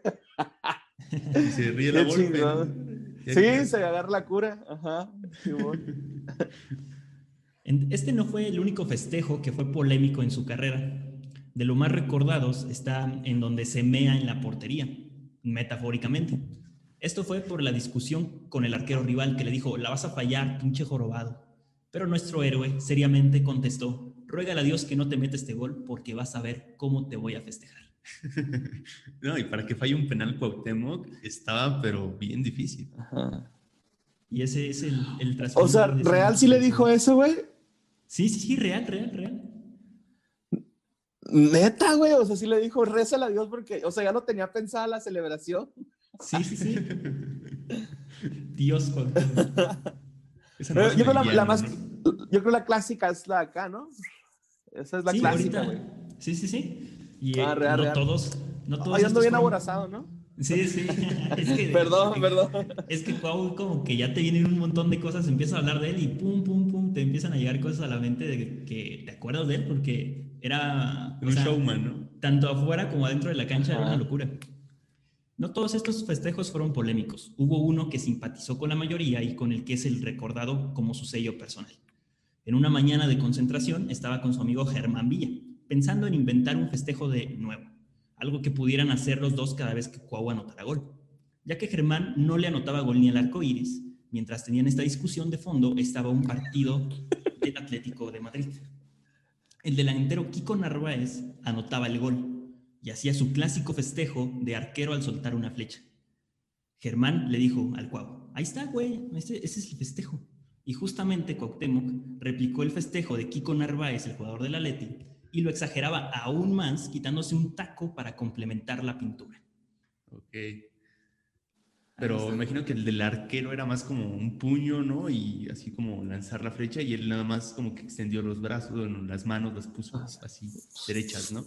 Y se ríe la Qué golpe. Sí, se agarra la cura. Ajá. Simón. Este no fue el único festejo que fue polémico en su carrera. De lo más recordados está en donde se mea en la portería, metafóricamente. Esto fue por la discusión con el arquero rival que le dijo, la vas a fallar, pinche jorobado. Pero nuestro héroe seriamente contestó, ruégale a Dios que no te meta este gol porque vas a ver cómo te voy a festejar. No, y para que falle un penal Cuauhtémoc estaba, pero bien difícil. Ajá. Y ese es el, el O trasfondo sea, ¿real sí le dijo eso, güey? Sí, sí, sí, real, real, real. Neta, güey. O sea, sí le dijo, rézale a Dios porque, o sea, ya no tenía pensada la celebración. Sí, sí, sí. Dios con Esa es yo, creo la, la más, ¿no? yo creo la clásica es la acá, ¿no? Esa es la Sí, clásica, güey. Sí, sí, sí. Y Ah, eh, real, no real. todos, no todos. Ay, ando bien aborazado, ¿no? Sí, sí. Es que, Perdón, perdón. Es que Cuau como que ya te vienen un montón de cosas, empiezas a hablar de él y pum, pum, te empiezan a llegar cosas a la mente de que te acuerdas de él porque era o Un sea, showman, ¿no? tanto afuera como adentro de la cancha era una locura. No todos estos festejos fueron polémicos. Hubo uno que simpatizó con la mayoría y con el que es el recordado como su sello personal. En una mañana de concentración estaba con su amigo Germán Villa, pensando en inventar un festejo de nuevo, algo que pudieran hacer los dos cada vez que Cuau anotara gol. Ya que Germán no le anotaba gol ni al arco iris, mientras tenían esta discusión de fondo estaba un partido del Atlético de Madrid. El delantero Kiko Narváez anotaba el gol y hacía su clásico festejo de arquero al soltar una flecha. Germán le dijo al Cuau, ahí está, güey, ese, ese es el festejo. Y justamente Cuauhtémoc replicó el festejo de Kiko Narváez, el jugador del Atleti, y lo exageraba aún más quitándose un taco para complementar la pintura. Ok. Pero imagino que el del arquero era más como un puño, ¿no? Y así como lanzar la flecha y él nada más como que extendió los brazos, bueno, las manos las puso así derechas, ¿no?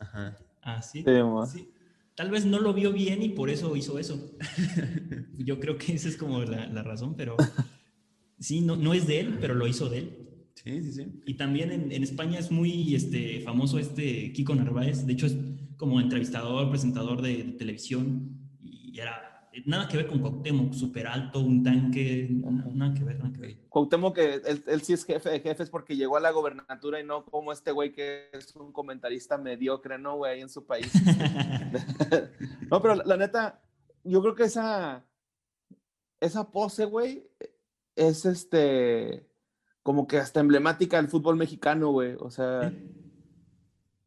Ajá. Ah, sí. Sí, mo. Sí. Tal vez no lo vio bien y por eso hizo eso. Yo creo que esa es como la, la razón, pero sí, no, no es de él, pero lo hizo de él. Sí, sí, sí. Y también en, en España es muy este, famoso este Kiko Narváez. De hecho, es como entrevistador, presentador de, de televisión. Y era nada que ver con Cuauhtémoc, súper alto, un tanque. na- Nada que ver, nada que ver. Cuauhtémoc, que él, él sí es jefe de jefes porque llegó a la gobernatura y no como este güey que es un comentarista mediocre, ¿no, güey? Ahí en su país. no, pero la, la neta, yo creo que esa, esa pose, güey, es este, como que hasta emblemática del fútbol mexicano, güey. O sea,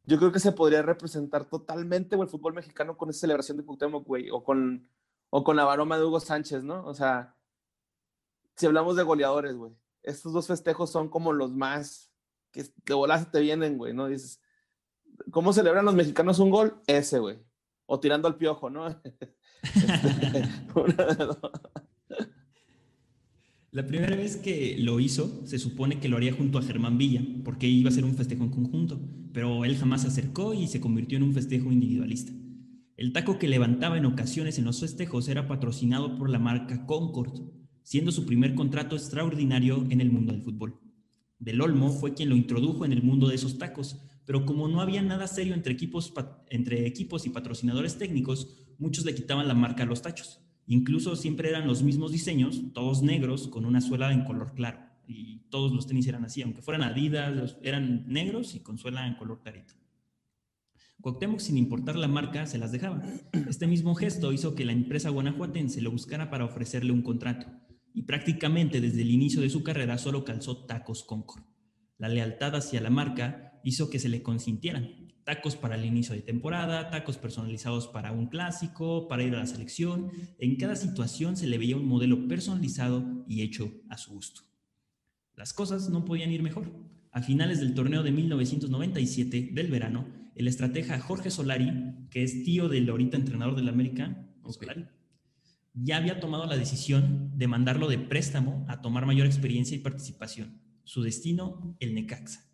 yo creo que se podría representar totalmente, güey, el fútbol mexicano con esa celebración de Cuauhtémoc, güey, o con, o con la baroma de Hugo Sánchez, ¿no? O sea, si hablamos de goleadores, güey, estos dos festejos son como los más que de bolas te vienen, güey, ¿no? Dices, ¿cómo celebran los mexicanos un gol? Ese, güey. O tirando al piojo, ¿no? Este. La primera vez que lo hizo, se supone que lo haría junto a Germán Villa, porque iba a ser un festejo en conjunto, pero él jamás se acercó y se convirtió en un festejo individualista. El taco que levantaba en ocasiones en los festejos era patrocinado por la marca Concord, siendo su primer contrato extraordinario en el mundo del fútbol. Del Olmo fue quien lo introdujo en el mundo de esos tacos, pero como no había nada serio entre equipos, y patrocinadores técnicos, muchos le quitaban la marca a los tachos. Incluso siempre eran los mismos diseños, todos negros, con una suela en color claro. Y todos los tenis eran así, aunque fueran Adidas, eran negros y con suela en color clarito. Cuauhtémoc, sin importar la marca, se las dejaba. Este mismo gesto hizo que la empresa guanajuatense lo buscara para ofrecerle un contrato. Y prácticamente desde el inicio de su carrera solo calzó tacos Concord. La lealtad hacia la marca hizo que se le consintieran tacos para el inicio de temporada, tacos personalizados para un clásico, para ir a la selección. En cada situación se le veía un modelo personalizado y hecho a su gusto. Las cosas no podían ir mejor. A finales del torneo de 1997 del verano, el estratega Jorge Solari, que es tío del ahorita entrenador del América, Solari, ya había tomado la decisión de mandarlo de préstamo a tomar mayor experiencia y participación. Su destino, el Necaxa,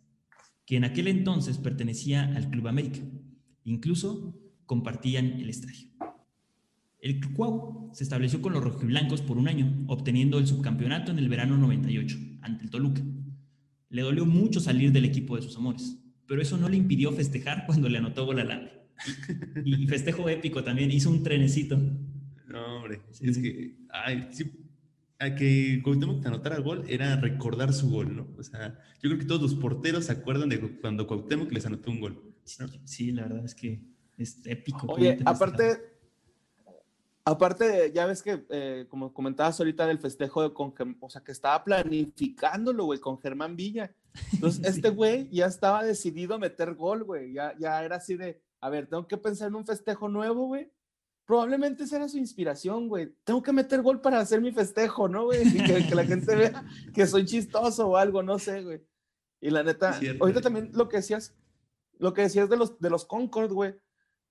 que en aquel entonces pertenecía al Club América. Incluso compartían el estadio. El Cuau se estableció con los rojiblancos por un año, obteniendo el subcampeonato en el verano 98 ante el Toluca. Le dolió mucho salir del equipo de sus amores, pero eso no le impidió festejar cuando le anotó gol al Y, festejo épico también, hizo un trenecito. No, hombre, es que, ay, sí, a que Cuauhtémoc te anotara gol era recordar su gol, ¿no? O sea, yo creo que todos los porteros se acuerdan de cuando Cuauhtémoc les anotó un gol. Sí, la verdad es que es épico. Oye, aparte Aparte, ya ves que, eh, como comentabas ahorita del festejo, de con, o sea, que estaba planificándolo, güey, con Germán Villa. Entonces, este güey ya estaba decidido a meter gol, güey. Ya, ya era así de, a ver, tengo que pensar en un festejo nuevo, güey. Probablemente esa era su inspiración, güey. Tengo que meter gol para hacer mi festejo, ¿no, güey? Y que, la gente vea que soy chistoso o algo, no sé, güey. Y la neta, ahorita también lo que decías, lo que decías de los, de los Concord, güey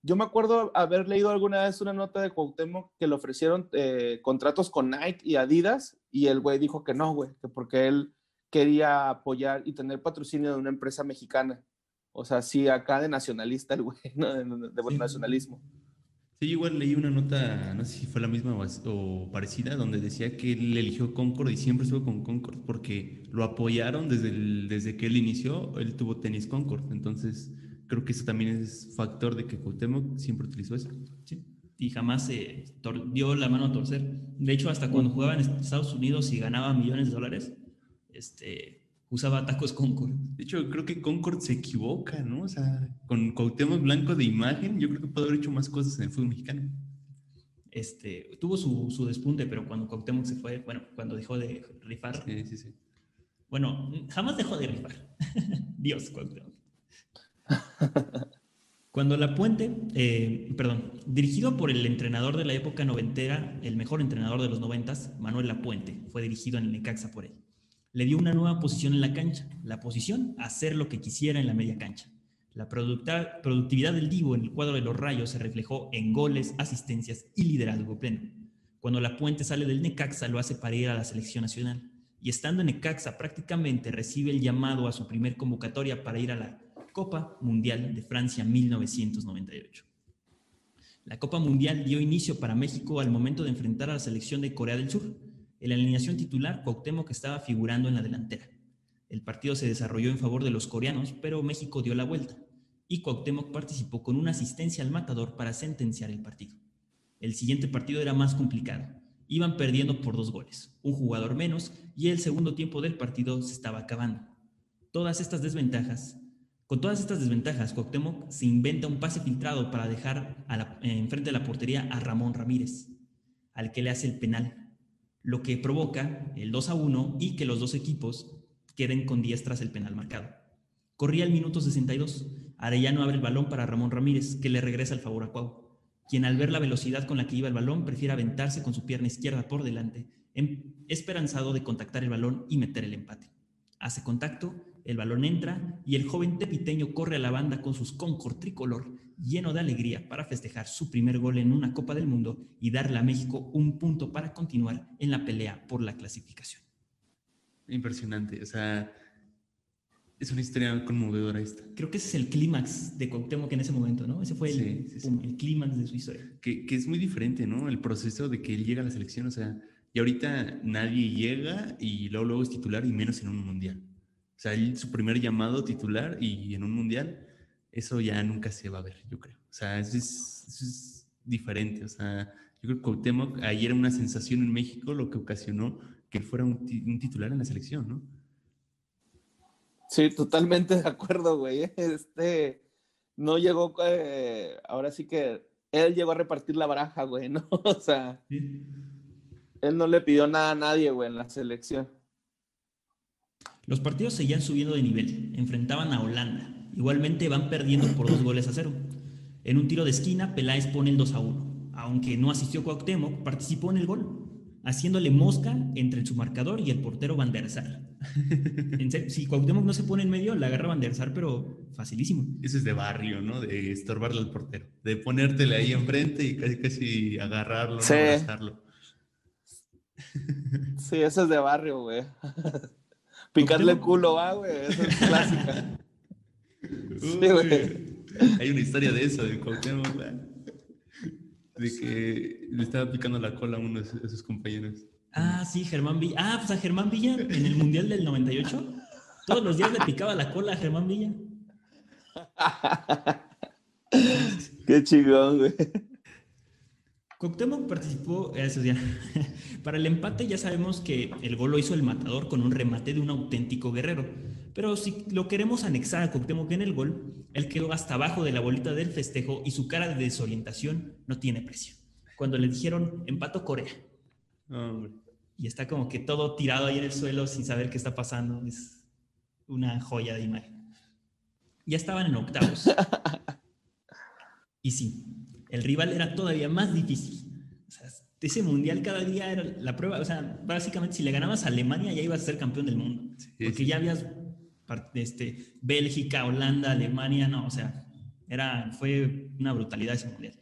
yo me acuerdo haber leído alguna vez una nota de Cuauhtémoc que le ofrecieron eh, contratos con Nike y Adidas y el güey dijo que no, güey, que porque él quería apoyar y tener patrocinio de una empresa mexicana. O sea, sí, acá de nacionalista el güey, ¿no? de, nacionalismo. Sí, igual leí una nota, no sé si fue la misma o, parecida, donde decía que él eligió Concord y siempre estuvo con Concord porque lo apoyaron desde, desde que él inició, él tuvo tenis Concord, entonces creo que eso también es factor de que Cuauhtémoc siempre utilizó eso. Sí. Y jamás se dio la mano a torcer. De hecho, hasta cuando jugaba en Estados Unidos y ganaba millones de dólares, este, usaba tacos Concord. De hecho, creo que Concord se equivoca, ¿no? O sea, con Cuauhtémoc blanco de imagen, yo creo que puede haber hecho más cosas en el fútbol mexicano. Este, tuvo su, su despunte, pero cuando Cuauhtémoc se fue, bueno, cuando dejó de rifar. Sí, sí, sí. Bueno, jamás dejó de rifar. Dios, Cuauhtémoc. Cuando La Puente, eh, perdón, dirigido por el entrenador de la época noventera, el mejor entrenador de los noventas, Manuel La Puente, fue dirigido en el Necaxa por él. Le dio una nueva posición en la cancha, la posición hacer lo que quisiera en la media cancha. La productividad del Divo en el cuadro de los Rayos se reflejó en goles, asistencias y liderazgo pleno. Cuando La Puente sale del Necaxa lo hace para ir a la selección nacional y estando en Necaxa prácticamente recibe el llamado a su primer convocatoria para ir a la Copa Mundial de Francia 1998. La Copa Mundial dio inicio para México al momento de enfrentar a la selección de Corea del Sur. En la alineación titular, Cuauhtémoc estaba figurando en la delantera. El partido se desarrolló en favor de los coreanos, pero México dio la vuelta y Cuauhtémoc participó con una asistencia al matador para sentenciar el partido. El siguiente partido era más complicado. Iban perdiendo por dos goles, un jugador menos y el segundo tiempo del partido se estaba acabando. Todas estas desventajas con todas estas desventajas, Cuauhtémoc se inventa un pase filtrado para dejar a enfrente de la portería a Ramón Ramírez, al que le hace el penal, lo que provoca el 2 a 1 y que los dos equipos queden con 10 tras el penal marcado. Corría el minuto 62. Arellano abre el balón para Ramón Ramírez, que le regresa el favor a Cuau, quien al ver la velocidad con la que iba el balón prefiere aventarse con su pierna izquierda por delante, em, esperanzado de contactar el balón y meter el empate. Hace contacto el balón entra y el joven tepiteño corre a la banda con sus Concord tricolor, lleno de alegría para festejar su primer gol en una Copa del Mundo y darle a México un punto para continuar en la pelea por la clasificación. Impresionante, o sea, es una historia conmovedora esta. Creo que ese es el clímax de Cuauhtémoc en ese momento, ¿no? Ese fue el, el clímax de su historia. Que, que, es muy diferente, ¿no? El proceso de que él llega a la selección, o sea, y ahorita nadie llega y luego, luego es titular y menos en un mundial. O sea, su primer llamado titular y en un mundial, eso ya nunca se va a ver, yo creo. O sea, eso es, diferente. O sea, yo creo que Cuauhtémoc ayer era una sensación en México lo que ocasionó que él fuera un, titular en la selección, ¿no? Sí, totalmente de acuerdo, güey. Este no llegó, eh, ahora sí que él llegó a repartir la baraja, güey, ¿no? O sea, él no le pidió nada a nadie, güey, en la selección. Los partidos seguían subiendo de nivel, enfrentaban a Holanda. Igualmente van perdiendo por dos goles a cero. En un tiro de esquina, Peláez pone el 2 a 1. Aunque no asistió Cuauhtémoc, participó en el gol. haciéndole mosca entre su marcador y el portero Van der Sar. En serio, si Cuauhtémoc no se pone en medio, la agarra Van der Sar, pero facilísimo. Eso es de barrio, ¿no? De estorbarle al portero. De ponértele ahí enfrente y casi, casi agarrarlo, Sí. abrazarlo. Sí, eso es de barrio, güey. Picarle el culo, va, güey. Eso es clásica. Sí, güey. Hay una historia de eso, de Cuauhtémoc, güey. De que le estaba picando la cola a uno de sus, de sus compañeros. Ah, sí, Germán Villa. Ah, pues a Germán Villa en el Mundial del 98. Todos los días le picaba la cola a Germán Villa. Qué chingón, güey. Cuauhtémoc participó, eso ya. Para el empate ya sabemos que el gol lo hizo el matador con un remate de un auténtico guerrero. Pero si lo queremos anexar a Cuauhtémoc en el gol, él quedó hasta abajo de la bolita del festejo y su cara de desorientación no tiene precio. Cuando le dijeron empato Corea Hombre. y está como que todo tirado ahí en el suelo sin saber qué está pasando, es una joya de imagen. Ya estaban en octavos. Y sí, el rival era todavía más difícil. O sea, ese mundial cada día era la prueba. O sea, básicamente, si le ganabas a Alemania, ya ibas a ser campeón del mundo. Sí, Porque sí. ya habías este, Bélgica, Holanda, Alemania, no, o sea, era, fue una brutalidad ese mundial.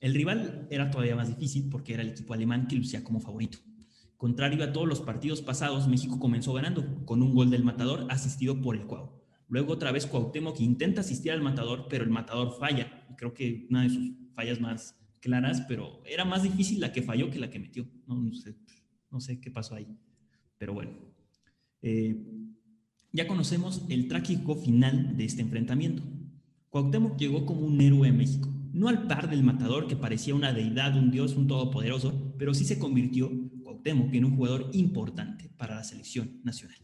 El rival era todavía más difícil porque era el equipo alemán que lucía como favorito. Contrario a todos los partidos pasados, México comenzó ganando con un gol del matador asistido por el Cuau. Luego otra vez Cuauhtémoc intenta asistir al matador, pero el matador falla. Creo que una de sus fallas más claras, pero era más difícil la que falló que la que metió. No, sé, no sé qué pasó ahí. Pero bueno. Eh, ya conocemos el trágico final de este enfrentamiento. Cuauhtémoc llegó como un héroe a México, no al par del matador que parecía una deidad, un dios, un todopoderoso, pero sí se convirtió Cuauhtémoc en un jugador importante para la selección nacional.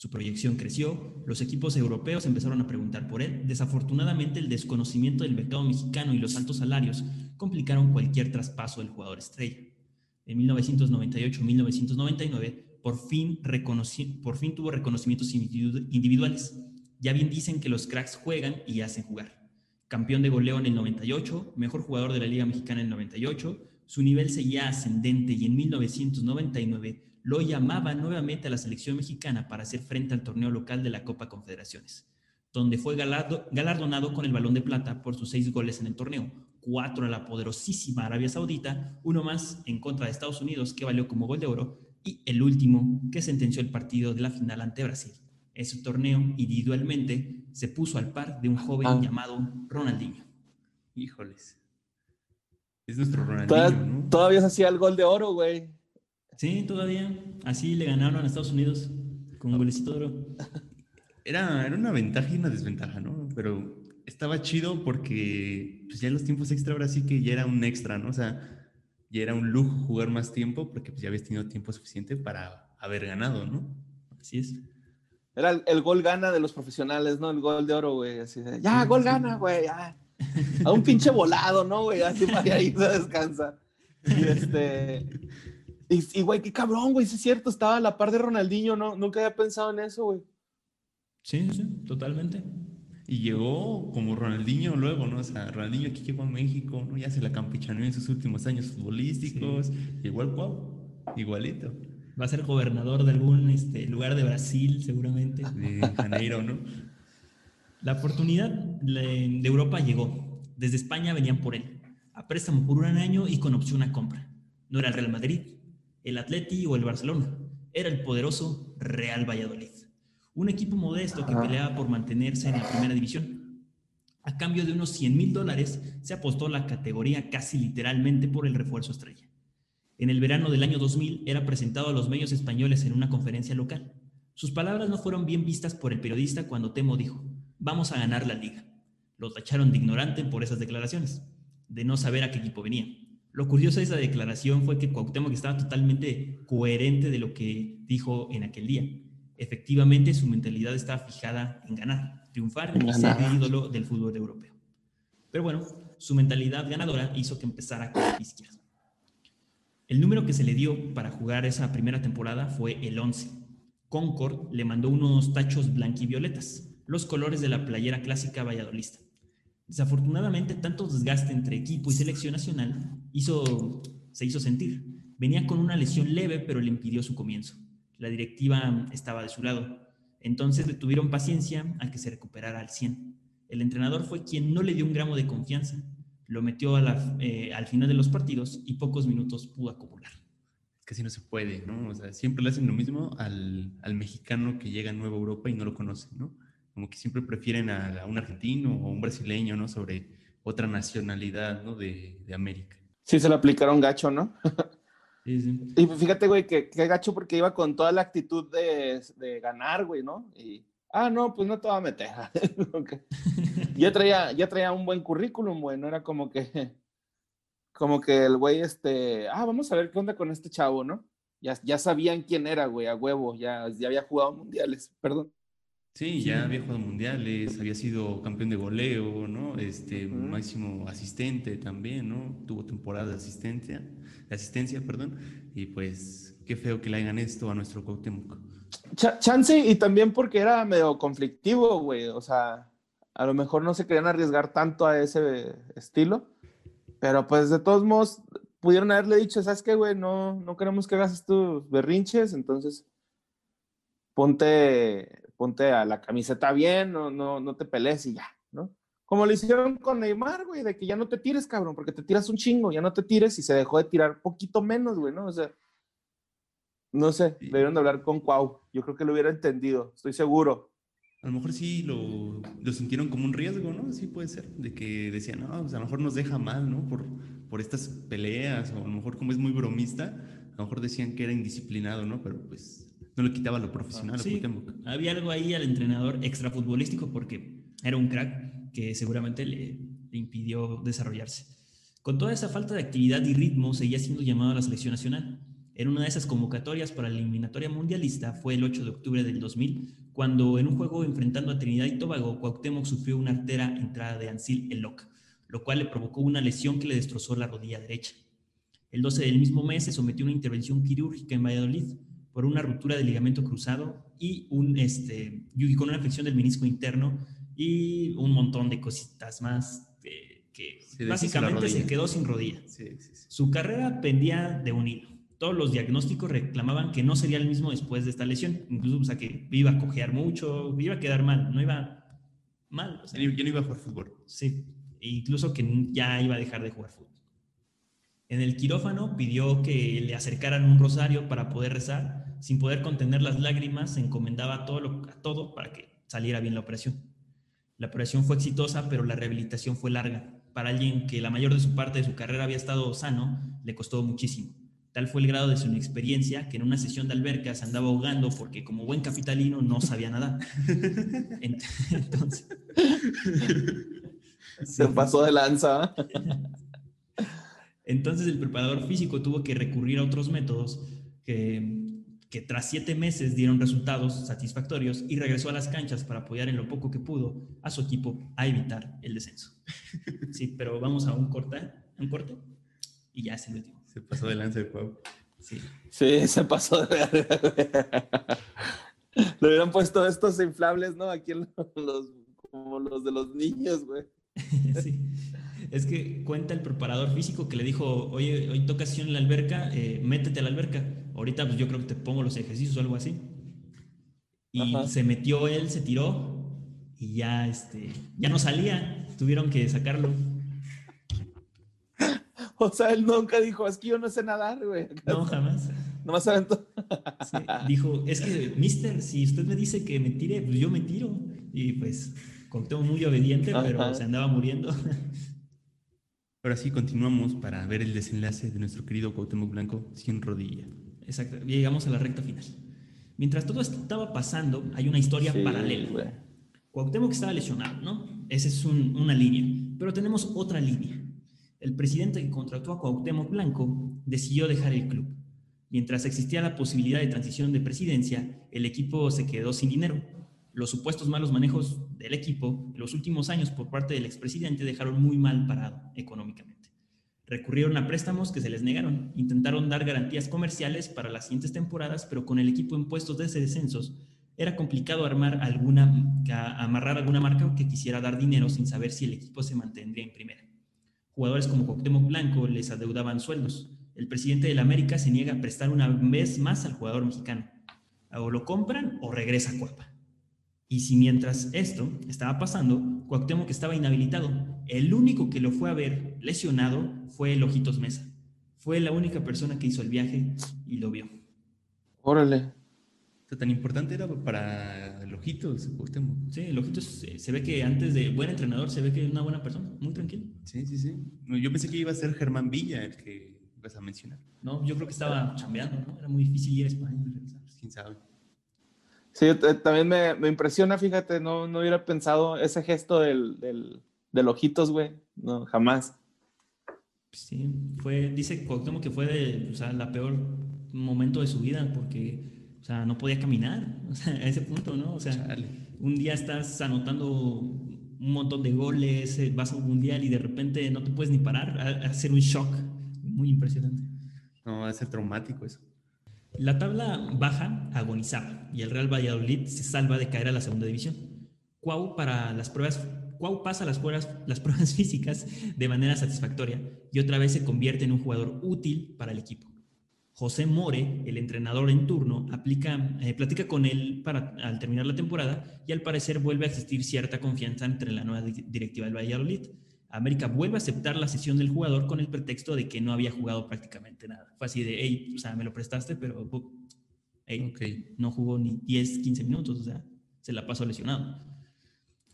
Su proyección creció, los equipos europeos empezaron a preguntar por él. Desafortunadamente, el desconocimiento del mercado mexicano y los altos salarios complicaron cualquier traspaso del jugador estrella. En 1998-1999, por fin, por fin tuvo reconocimientos individu- individuales. Ya bien dicen que los cracks juegan y hacen jugar. Campeón de goleo en el 98, mejor jugador de la Liga Mexicana en el 98, su nivel seguía ascendente y en 1999 lo llamaba nuevamente a la selección mexicana para hacer frente al torneo local de la Copa Confederaciones, donde fue galardo- galardonado con el balón de plata por sus seis goles en el torneo, cuatro a la poderosísima Arabia Saudita, uno más en contra de Estados Unidos que valió como gol de oro y el último que sentenció el partido de la final ante Brasil. Ese torneo individualmente se puso al par de un joven Ah. llamado Ronaldinho. Híjoles. Es nuestro Ronaldinho, Todavía, ¿no? todavía se hacía el gol de oro, güey. Sí, todavía. Así le ganaron a Estados Unidos con un golecito de oro. Era, era una ventaja y una desventaja, ¿no? Pero estaba chido porque pues ya en los tiempos extra ahora sí que ya era un extra, ¿no? O sea, ya era un lujo jugar más tiempo porque pues ya habías tenido tiempo suficiente para haber ganado, ¿no? Así es. Era el, el gol gana de los profesionales, ¿no? El gol de oro, güey. Así de, ya, gol gana, güey, ya. A un pinche volado, ¿no, güey? Así para irse a descansar. Y este. Y, y, güey, qué cabrón, güey, sí es cierto, estaba a la par de Ronaldinho, ¿no? Nunca había pensado en eso, güey. Sí, sí, totalmente. Y llegó como Ronaldinho luego, ¿no? O sea, Ronaldinho aquí llegó a México, ¿no? Ya se la campechaneó en sus últimos años futbolísticos. Llegó al Cuau, igualito. Va a ser gobernador de algún este, lugar de Brasil, seguramente. De Janeiro, ¿no? La oportunidad de Europa llegó. Desde España venían por él, a préstamo por un año y con opción a compra. No era el Real Madrid, el Atleti o el Barcelona. Era el poderoso Real Valladolid. Un equipo modesto que peleaba por mantenerse en la primera división. A cambio de unos 100 mil dólares, se apostó la categoría casi literalmente por el refuerzo estrella. En el verano del año 2000 era presentado a los medios españoles en una conferencia local. Sus palabras no fueron bien vistas por el periodista cuando Temo dijo, vamos a ganar la liga. Lo tacharon de ignorante por esas declaraciones, de no saber a qué equipo venía. Lo curioso de esa declaración fue que Cuauhtémoc estaba totalmente coherente de lo que dijo en aquel día. Efectivamente, su mentalidad estaba fijada en ganar, triunfar y ser el ídolo del fútbol europeo. Pero bueno, su mentalidad ganadora hizo que empezara con el izquierdo. El número que se le dio para jugar esa primera temporada fue el 11. Concord le mandó unos tachos blanquivioletas, los colores de la playera clásica valladolista. Desafortunadamente, tanto desgaste entre equipo y selección nacional hizo, se hizo sentir. Venía con una lesión leve, pero le impidió su comienzo. La directiva estaba de su lado. Entonces le tuvieron paciencia a que se recuperara al 100. El entrenador fue quien no le dio un gramo de confianza. Lo metió eh, al final de los partidos y pocos minutos pudo acumular. Casi no se puede, ¿no? O sea, siempre le hacen lo mismo al, al mexicano que llega a Nueva Europa y no lo conoce, ¿no? Como que siempre prefieren a, un argentino o un brasileño, ¿no? Sobre otra nacionalidad, ¿no? De, de América. Sí, se lo aplicaron gacho, ¿no? sí, sí. Y fíjate, güey, que, que, gacho porque iba con toda la actitud de, de ganar, güey, ¿no? Y, ah, no, pues no te va a meter. ya, traía, ya traía un buen currículum, güey, no era como que, como que el güey, este, ah, vamos a ver qué onda con este chavo, ¿no? Ya, ya sabían quién era, güey, a huevo, ya, ya había jugado mundiales, perdón. Sí, ya había jugado mundiales, había sido campeón de goleo, ¿no? Este, máximo asistente también, ¿no? Tuvo temporada de asistencia, de asistencia, perdón, y pues qué feo que le hagan esto a nuestro Cuauhtémoc. chance y también porque era medio conflictivo, güey, o sea, a lo mejor no se querían arriesgar tanto a ese estilo, pero pues de todos modos pudieron haberle dicho, ¿sabes qué, güey? No, no queremos que hagas estos berrinches, entonces ponte, ponte a la camiseta bien, no, no, no te pelees y ya, ¿no? Como lo hicieron con Neymar, güey, de que ya no te tires, cabrón, porque te tiras un chingo, ya no te tires y se dejó de tirar poquito menos, güey, ¿no? O sea, no sé, debieron de hablar con Cuau. Yo creo que lo hubiera entendido, estoy seguro. A lo mejor sí lo, lo sintieron como un riesgo, ¿no? Sí puede ser, de que decían, no, pues a lo mejor nos deja mal, ¿no? Por, por estas peleas, o a lo mejor como es muy bromista, a lo mejor decían que era indisciplinado, ¿no? Pero pues no le quitaba lo profesional sí, Había algo ahí al entrenador extrafutbolístico porque era un crack que seguramente le, impidió desarrollarse. Con toda esa falta de actividad y ritmo, seguía siendo llamado a la selección nacional. En una de esas convocatorias para la eliminatoria mundialista fue el 8 de octubre del 2000, cuando en un juego enfrentando a Trinidad y Tobago, Cuauhtémoc sufrió una artera entrada de Ansil Eloc, lo cual le provocó una lesión que le destrozó la rodilla derecha. El 12 del mismo mes se sometió a una intervención quirúrgica en Valladolid, por una ruptura del ligamento cruzado y, un, este, y con una afección del menisco interno y un montón de cositas más que, básicamente se quedó sin rodilla. Su carrera pendía de un hilo. Todos los diagnósticos reclamaban que no sería el mismo después de esta lesión, incluso o sea, que iba a cojear mucho, iba a quedar mal, no iba mal. O sea, ya no iba a jugar fútbol. Sí, e incluso que ya iba a dejar de jugar fútbol. En el quirófano pidió que le acercaran un rosario para poder rezar. Sin poder contener las lágrimas, se encomendaba todo, lo, a todo para que saliera bien la operación. La operación fue exitosa, pero la rehabilitación fue larga. Para alguien que la mayor de su parte de su carrera había estado sano, le costó muchísimo. Tal fue el grado de su inexperiencia que en una sesión de alberca se andaba ahogando porque como buen capitalino no sabía nada. Entonces... Se pasó de lanza. Entonces el preparador físico tuvo que recurrir a otros métodos que, que tras siete meses dieron resultados satisfactorios y regresó a las canchas para apoyar en lo poco que pudo a su equipo a evitar el descenso. Sí, pero vamos a un corte, un corte y ya es el último. Se pasó de lanza de juego. Sí. sí, se pasó de Le hubieran puesto estos inflables, ¿no? Aquí los, como los de los niños, güey. sí es que cuenta el preparador físico que le dijo, oye, hoy toca sesión en la alberca, eh, métete a la alberca. Ahorita pues yo creo que te pongo los ejercicios o algo así. Y se metió él, se tiró y ya, este, ya no salía. Tuvieron que sacarlo. O sea, él nunca dijo, es que yo no sé nadar, güey. No, jamás. Nomás aventó. Sí, dijo, es que, mister, si usted me dice que me tire, pues yo me tiro. Y pues, todo muy obediente, pero se andaba muriendo. Ahora sí, continuamos para ver el desenlace de nuestro querido Cuauhtémoc Blanco sin rodilla. Exacto, llegamos a la recta final. Mientras todo esto estaba pasando, hay una historia paralela. Cuauhtémoc estaba lesionado, ¿no? Esa es una línea. Pero tenemos otra línea. El presidente que contrató a Cuauhtémoc Blanco decidió dejar el club. Mientras existía la posibilidad de transición de presidencia, el equipo se quedó sin dinero los supuestos malos manejos del equipo en los últimos años por parte del expresidente dejaron muy mal parado económicamente. Recurrieron a préstamos que se les negaron, intentaron dar garantías comerciales para las siguientes temporadas, pero con el equipo en puestos de descensos era complicado armar alguna, amarrar alguna marca que quisiera dar dinero sin saber si el equipo se mantendría en primera. Jugadores como Cuauhtémoc Blanco les adeudaban sueldos, el presidente de la América se niega a prestar una vez más al jugador mexicano. O lo compran o regresa a Cuapa. Y si mientras esto estaba pasando, Cuauhtémoc estaba inhabilitado. El único que lo fue a ver lesionado fue el Ojitos Mesa. Fue la única persona que hizo el viaje y lo vio. Órale. Tan importante era para el Ojitos, Cuauhtémoc. Sí, el Ojitos eh, se ve que antes de buen entrenador se ve que es una buena persona, muy tranquilo. Sí, sí, sí. Yo pensé que iba a ser Germán Villa el que ibas a mencionar. No, yo creo que estaba chambeando, ¿no? Era muy difícil ir a España y regresar. Pues, quién sabe. Sí, t- también me, me impresiona, fíjate, no, no hubiera pensado ese gesto del, del, del ojitos, güey. No, jamás. Sí, fue, dice Cuauhtémoc que fue de, o sea, la peor momento de su vida porque, o sea, no podía caminar, o sea, a ese punto, ¿no? O sea, Chale. un día estás anotando un montón de goles, eh, vas a un mundial y de repente no te puedes ni parar, a, a hacer un shock muy impresionante. No, va a ser traumático eso. La tabla baja agonizaba y el Real Valladolid se salva de caer a la segunda división. Cuau para las pruebas Cuau pasa las pruebas, las pruebas físicas de manera satisfactoria y otra vez se convierte en un jugador útil para el equipo. José More, el entrenador en turno, aplica, eh, platica con él para, al terminar la temporada y al parecer vuelve a existir cierta confianza entre la nueva di- directiva del Valladolid. América vuelve a aceptar la sesión del jugador con el pretexto de que no había jugado prácticamente nada. Fue así de, hey, o sea, me lo prestaste, pero hey, Ok. no jugó ni 10, 15 minutos, o sea, se la pasó lesionado.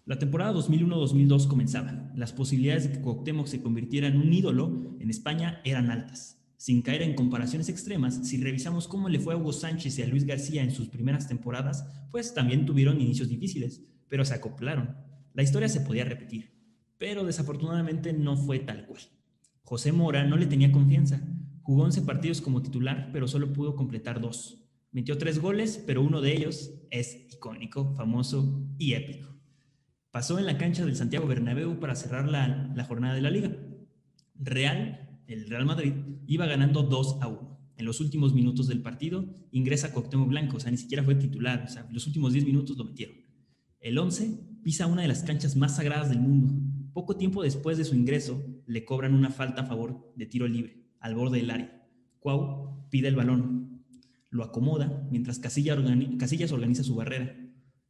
La temporada 2001-2002 comenzaba. Las posibilidades de que Cuauhtémoc se convirtiera en un ídolo en España eran altas. Sin caer en comparaciones extremas, si revisamos cómo le fue a Hugo Sánchez y a Luis García en sus primeras temporadas, pues también tuvieron inicios difíciles, pero se acoplaron. La historia se podía repetir, pero desafortunadamente no fue tal cual. José Mora no le tenía confianza. Jugó 11 partidos como titular, pero solo pudo completar dos. Metió tres goles, pero uno de ellos es icónico, famoso y épico. Pasó en la cancha del Santiago Bernabéu para cerrar la, jornada de la liga. Real, el Real Madrid, iba ganando 2 a 1. En los últimos minutos del partido ingresa Cuauhtémoc Blanco, o sea, ni siquiera fue titular, o sea, los últimos 10 minutos lo metieron. El 11 pisa una de las canchas más sagradas del mundo. Poco tiempo después de su ingreso, le cobran una falta a favor de tiro libre, al borde del área. Cuau pide el balón, lo acomoda mientras Casillas organiza su barrera.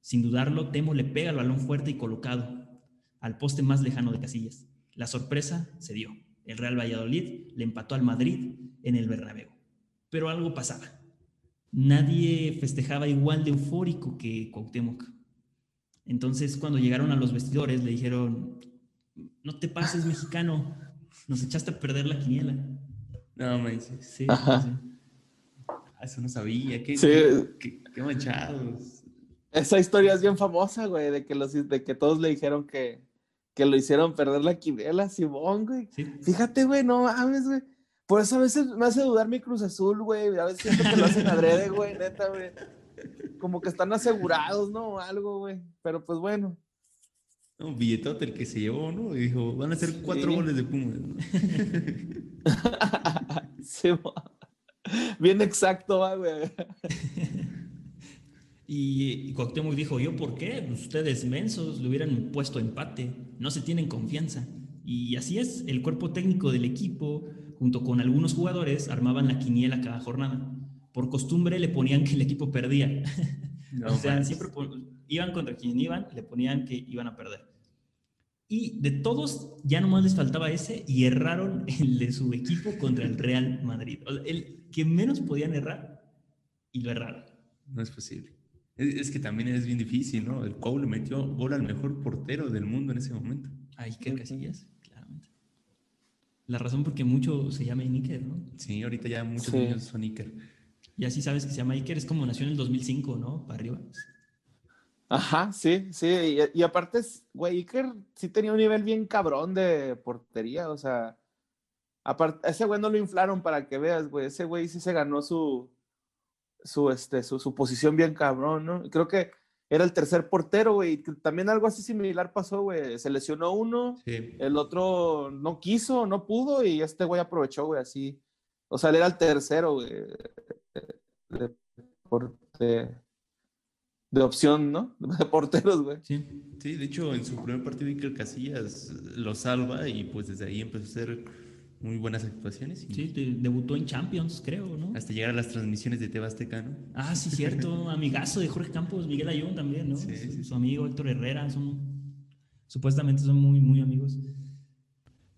Sin dudarlo, Temo le pega el balón fuerte y colocado al poste más lejano de Casillas. La sorpresa se dio. El Real Valladolid le empató al Madrid en el Bernabéu. Pero algo pasaba. Nadie festejaba igual de eufórico que Cuauhtémoc. Entonces, cuando llegaron a los vestidores, le dijeron, no te pases, mexicano, nos echaste a perder la quiniela. No, me dices. Sí, Ajá. sí. Ah, Eso no sabía. Qué, Sí. qué, qué- qué manchados. Esa historia es bien famosa, güey, de que, los, de que todos le dijeron que, que lo hicieron perder la quiniela, Simón, güey. Sí. Fíjate, güey, no mames, güey. Por eso a veces me hace dudar mi Cruz Azul, güey. A veces siento que lo hacen adrede, güey, neta, güey. Como que están asegurados, ¿no? O algo, güey. Pero pues bueno. No, billetote el que se llevó, ¿no? Y dijo, van a ser cuatro Sí. goles de Pumas. ¿no? Simón. Bien exacto, va, güey. Y, y Cuauhtémoc dijo, ¿yo por qué? Pues ustedes mensos le hubieran puesto empate, no se tienen confianza. Y así es, el cuerpo técnico del equipo, junto con algunos jugadores, armaban la quiniela cada jornada. Por costumbre le ponían que el equipo perdía. No o sea, manches. siempre iban contra quien iban, le ponían que iban a perder. Y de todos, ya nomás les faltaba ese y erraron el de su equipo contra el Real Madrid. O sea, el que menos podían errar y lo erraron. No es posible. Es, es que también es bien difícil, ¿no? El Cuau le metió gol al mejor portero del mundo en ese momento. A Iker Casillas, claramente. La razón por que mucho se llama Iker, ¿no? Sí, ahorita ya muchos Sí. niños son Iker. Y así sabes que se llama Iker, es como nació en el 2005, ¿no? Para arriba. Ajá, sí, sí. Y, y aparte, es- güey, Iker sí tenía un nivel bien cabrón de portería. O sea, aparte, ese güey no lo inflaron para que veas, güey. Ese güey sí se ganó su, su, este, su, su posición bien cabrón, ¿no? Creo que era el tercer portero, güey. También algo así similar pasó, güey. Se lesionó uno, Sí. el otro no quiso, no pudo, y este güey aprovechó, güey, así. O sea, él era el tercero, güey. De, por- de- opción, ¿no? De porteros, güey. Sí. Sí, de hecho, en su primer partido Iker Casillas lo salva y pues desde ahí empezó a ser muy buenas actuaciones. Y Sí, de- debutó en Champions, creo, ¿no? Hasta llegar a las transmisiones de Tebasteca, ¿no? Ah, sí, cierto. Amigazo de Jorge Campos, Miguel Ayón también, ¿no? Sí, su, sí, su amigo Héctor Herrera, son supuestamente son muy, muy amigos.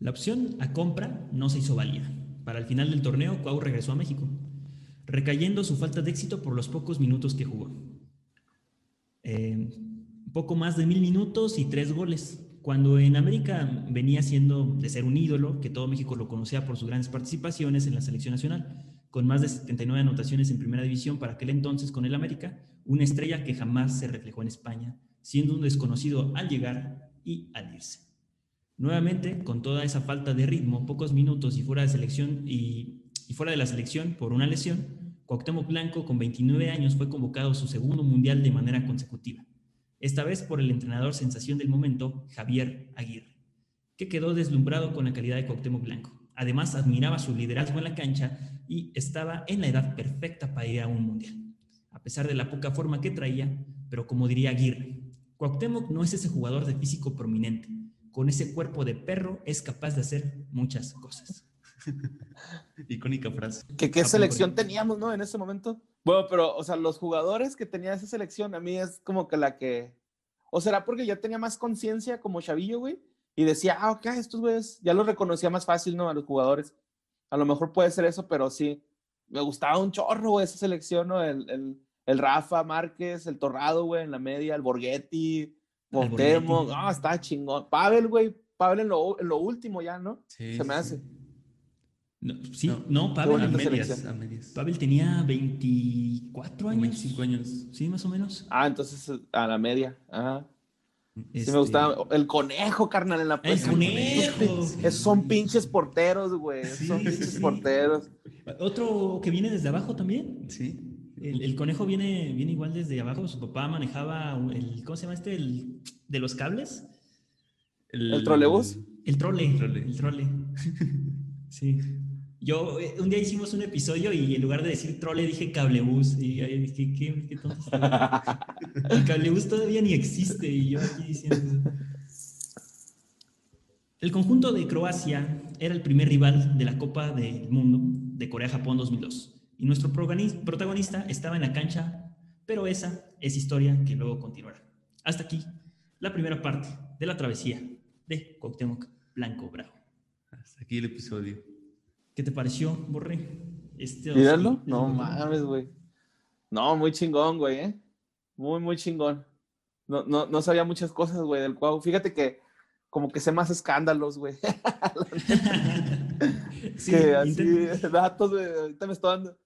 La opción a compra no se hizo válida. Para el final del torneo, Cuau regresó a México, recayendo su falta de éxito por los pocos minutos que jugó. Eh, poco más de mil minutos y tres goles. Cuando en América venía siendo de ser un ídolo, que todo México lo conocía por sus grandes participaciones en la selección nacional, con más de 79 anotaciones en primera división para aquel entonces con el América, una estrella que jamás se reflejó en España, siendo un desconocido al llegar y al irse. Nuevamente, con toda esa falta de ritmo, pocos minutos y fuera de selección y, y fuera de la selección por una lesión, Cuauhtémoc Blanco con 29 años fue convocado a su segundo mundial de manera consecutiva. Esta vez por el entrenador sensación del momento, Javier Aguirre, que quedó deslumbrado con la calidad de Cuauhtémoc Blanco. Además, admiraba su liderazgo en la cancha y estaba en la edad perfecta para ir a un mundial. A pesar de la poca forma que traía, pero como diría Aguirre, Cuauhtémoc no es ese jugador de físico prominente. Con ese cuerpo de perro es capaz de hacer muchas cosas. Icónica frase. ¿Qué, qué selección teníamos, no? En ese momento. Bueno, pero, o sea, los jugadores que tenía esa selección, a mí es como que la que. O será porque ya tenía más conciencia como chavillo, güey. Y decía, ah, ok, estos güeyes, ya los reconocía más fácil, ¿no? A los jugadores. A lo mejor puede ser eso, pero sí. Me gustaba un chorro, güey, esa selección, ¿no? El, el, el Rafa Márquez, el Torrado, güey, en la media, el Borghetti, Montemo. Ah, está chingón. Pavel, güey. Pavel en lo, en lo último ya, ¿no? Sí, Se me sí. hace. No, sí, No, no, A Pavel, medias, a medias. Pavel tenía 24 años. 25 años. Sí, más o menos. Ah, entonces a la media. Ajá. Sí Este, me gustaba. El conejo, carnal, en la El conejo. Esos son pinches porteros, güey. Son pinches sí. porteros. Otro que viene desde abajo también. Sí. El, el conejo viene, viene igual desde abajo. Su papá manejaba el, ¿cómo se llama este? El de los cables. ¿El trolebús? El trole. Trole. El trole. sí. Yo, eh, un día hicimos un episodio y en lugar de decir trole dije cablebús. Y ahí dije, ¿qué, qué tonto? El cablebús todavía ni existe y yo aquí diciendo eso. El conjunto de Croacia era el primer rival de la Copa del Mundo de Corea-Japón 2002 y nuestro protagonista estaba en la cancha, pero esa es historia que luego continuará. Hasta aquí la primera parte de la travesía de Cuauhtémoc Blanco Bravo. Hasta aquí el episodio. ¿Qué te pareció, Borre? Este. No mames, güey. No, muy chingón, güey, ¿eh? Muy, muy chingón. No, no, no sabía muchas cosas, güey, del Cuau. Fíjate que como que sé más escándalos, güey. Sí, que así, datos, güey. Ahorita me estoy dando.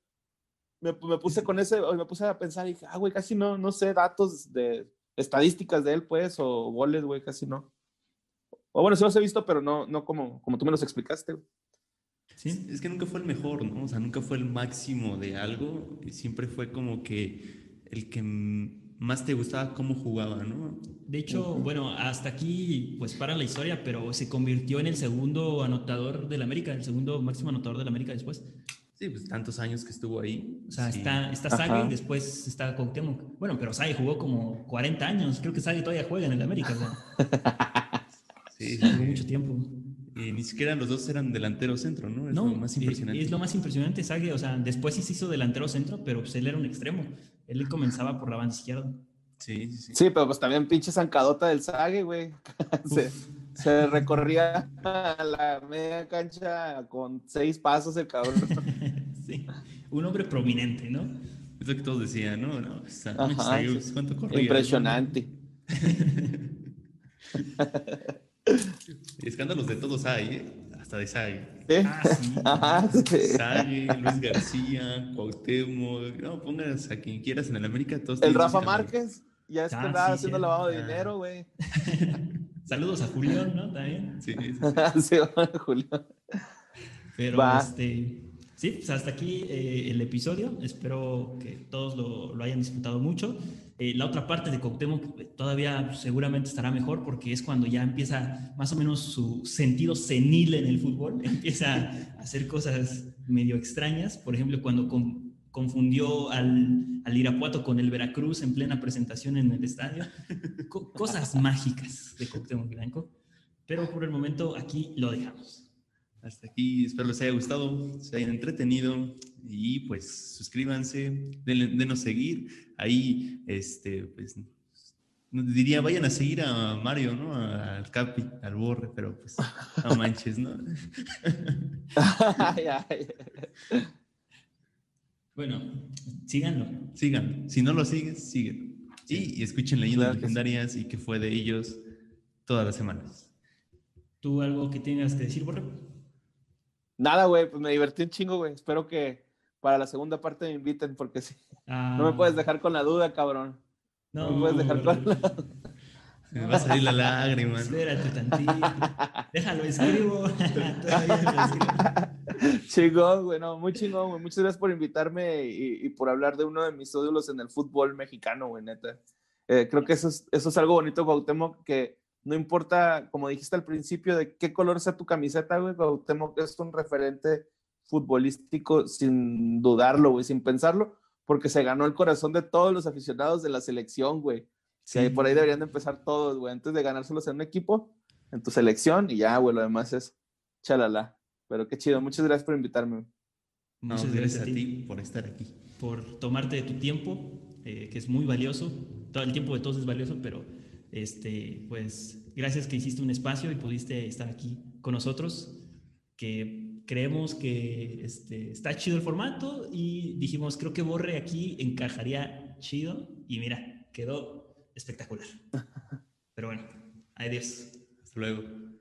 Me, me puse con ese, me puse a pensar y dije, ah, güey, casi no, no sé datos de estadísticas de él, pues, o goles, güey, casi no. O bueno, sí los he visto, pero no, no como, como tú me los explicaste, güey. Sí. Es que nunca fue el mejor, ¿no? O sea, nunca fue el máximo de algo. y Siempre fue como que el que más te gustaba cómo jugaba, ¿no? De hecho, bueno, hasta aquí pues para la historia, pero se convirtió en el segundo anotador del América, el segundo máximo anotador del América después. Sí, pues tantos años que estuvo ahí. O sea, sí. está, está. Sague después está Cuauhtémoc. Bueno, pero Sague jugó como 40 años. Creo que Sague todavía juega en el América. o sea, Sí, jugó sí. mucho tiempo. Y ni siquiera los dos eran delantero centro, ¿no? Es No, lo más impresionante. Es lo más impresionante, Sague. O sea, después sí se hizo delantero centro, pero pues él era un extremo. Él comenzaba por la banda izquierda. Sí, sí, sí. Sí, pero pues también pinche zancadota del Sague, güey. se, se recorría a la media cancha con seis pasos el cabrón. sí. Un hombre prominente, ¿no? Es lo que todos decían, ¿no? no sea, Ajá. ¿Cuánto corría? Impresionante. Escándalos de todos hay, ¿eh? Hasta de. Ah, sí. Ajá, sí. Sague, Luis García, Cuauhtémoc, no, pongas a quien quieras en el América, todos El Rafa. Márquez, ya es que Ah, andaba sí, haciendo lavado de dinero, güey. Saludos a Julián, ¿no? También. Sí, sí. sí, Julio. Pero Va. este, sí, pues hasta aquí eh, el episodio. Espero que todos lo, lo hayan disfrutado mucho. Eh, la otra parte de Cuauhtémoc eh, todavía seguramente estará mejor porque es cuando ya empieza más o menos su sentido senil en el fútbol. Empieza a hacer cosas medio extrañas. Por ejemplo, cuando con- confundió al, al Irapuato con el Veracruz en plena presentación en el estadio. Co- cosas mágicas de Cuauhtémoc Blanco. Pero por el momento aquí lo dejamos. Hasta aquí. Espero les haya gustado, se hayan entretenido y pues suscríbanse, denle- denos seguir. Ahí, este, pues diría, vayan a seguir a Mario, ¿no? Al Capi, al Borre, pero pues no manches, ¿no? Bueno, síganlo. Sigan, si no lo sigues, síguelo. Y, y escuchen leyendas Claro sí. legendarias y que fue de ellos todas las semanas. ¿Tú algo que tengas que decir, Borre? Nada, güey, pues me divertí un chingo, güey. Espero que para la segunda parte me inviten, porque sí. No me puedes dejar con la duda, cabrón. No, me puedes dejar con la Se me va a salir la lágrima. Espérate tantito. Déjalo, escribo. Todavía lo escribo. Chingón, güey, no, muy chingón, güey. Muchas gracias por invitarme y, y por hablar de uno de mis ídolos en el fútbol mexicano, güey, neta. Eh, creo que eso es, eso es algo bonito, Cuauhtémoc, que no importa, como dijiste al principio, de qué color sea tu camiseta, güey, Cuauhtémoc es un referente futbolístico sin dudarlo, güey, sin pensarlo, porque se ganó el corazón de todos los aficionados de la selección, güey. Que por ahí deberían de empezar todos, güey, antes de ganárselos en un equipo, en tu selección, y ya, güey, lo demás es chalala. Pero qué chido, muchas gracias por invitarme. No, Muchas gracias a ti por estar aquí. por tomarte de tu tiempo, eh, que es muy valioso. Todo el tiempo de todos es valioso, pero este, pues gracias que hiciste un espacio y pudiste estar aquí con nosotros, que creemos que este, está chido el formato y dijimos, creo que Borre aquí encajaría chido y mira, quedó espectacular. Pero bueno, adiós. Hasta luego.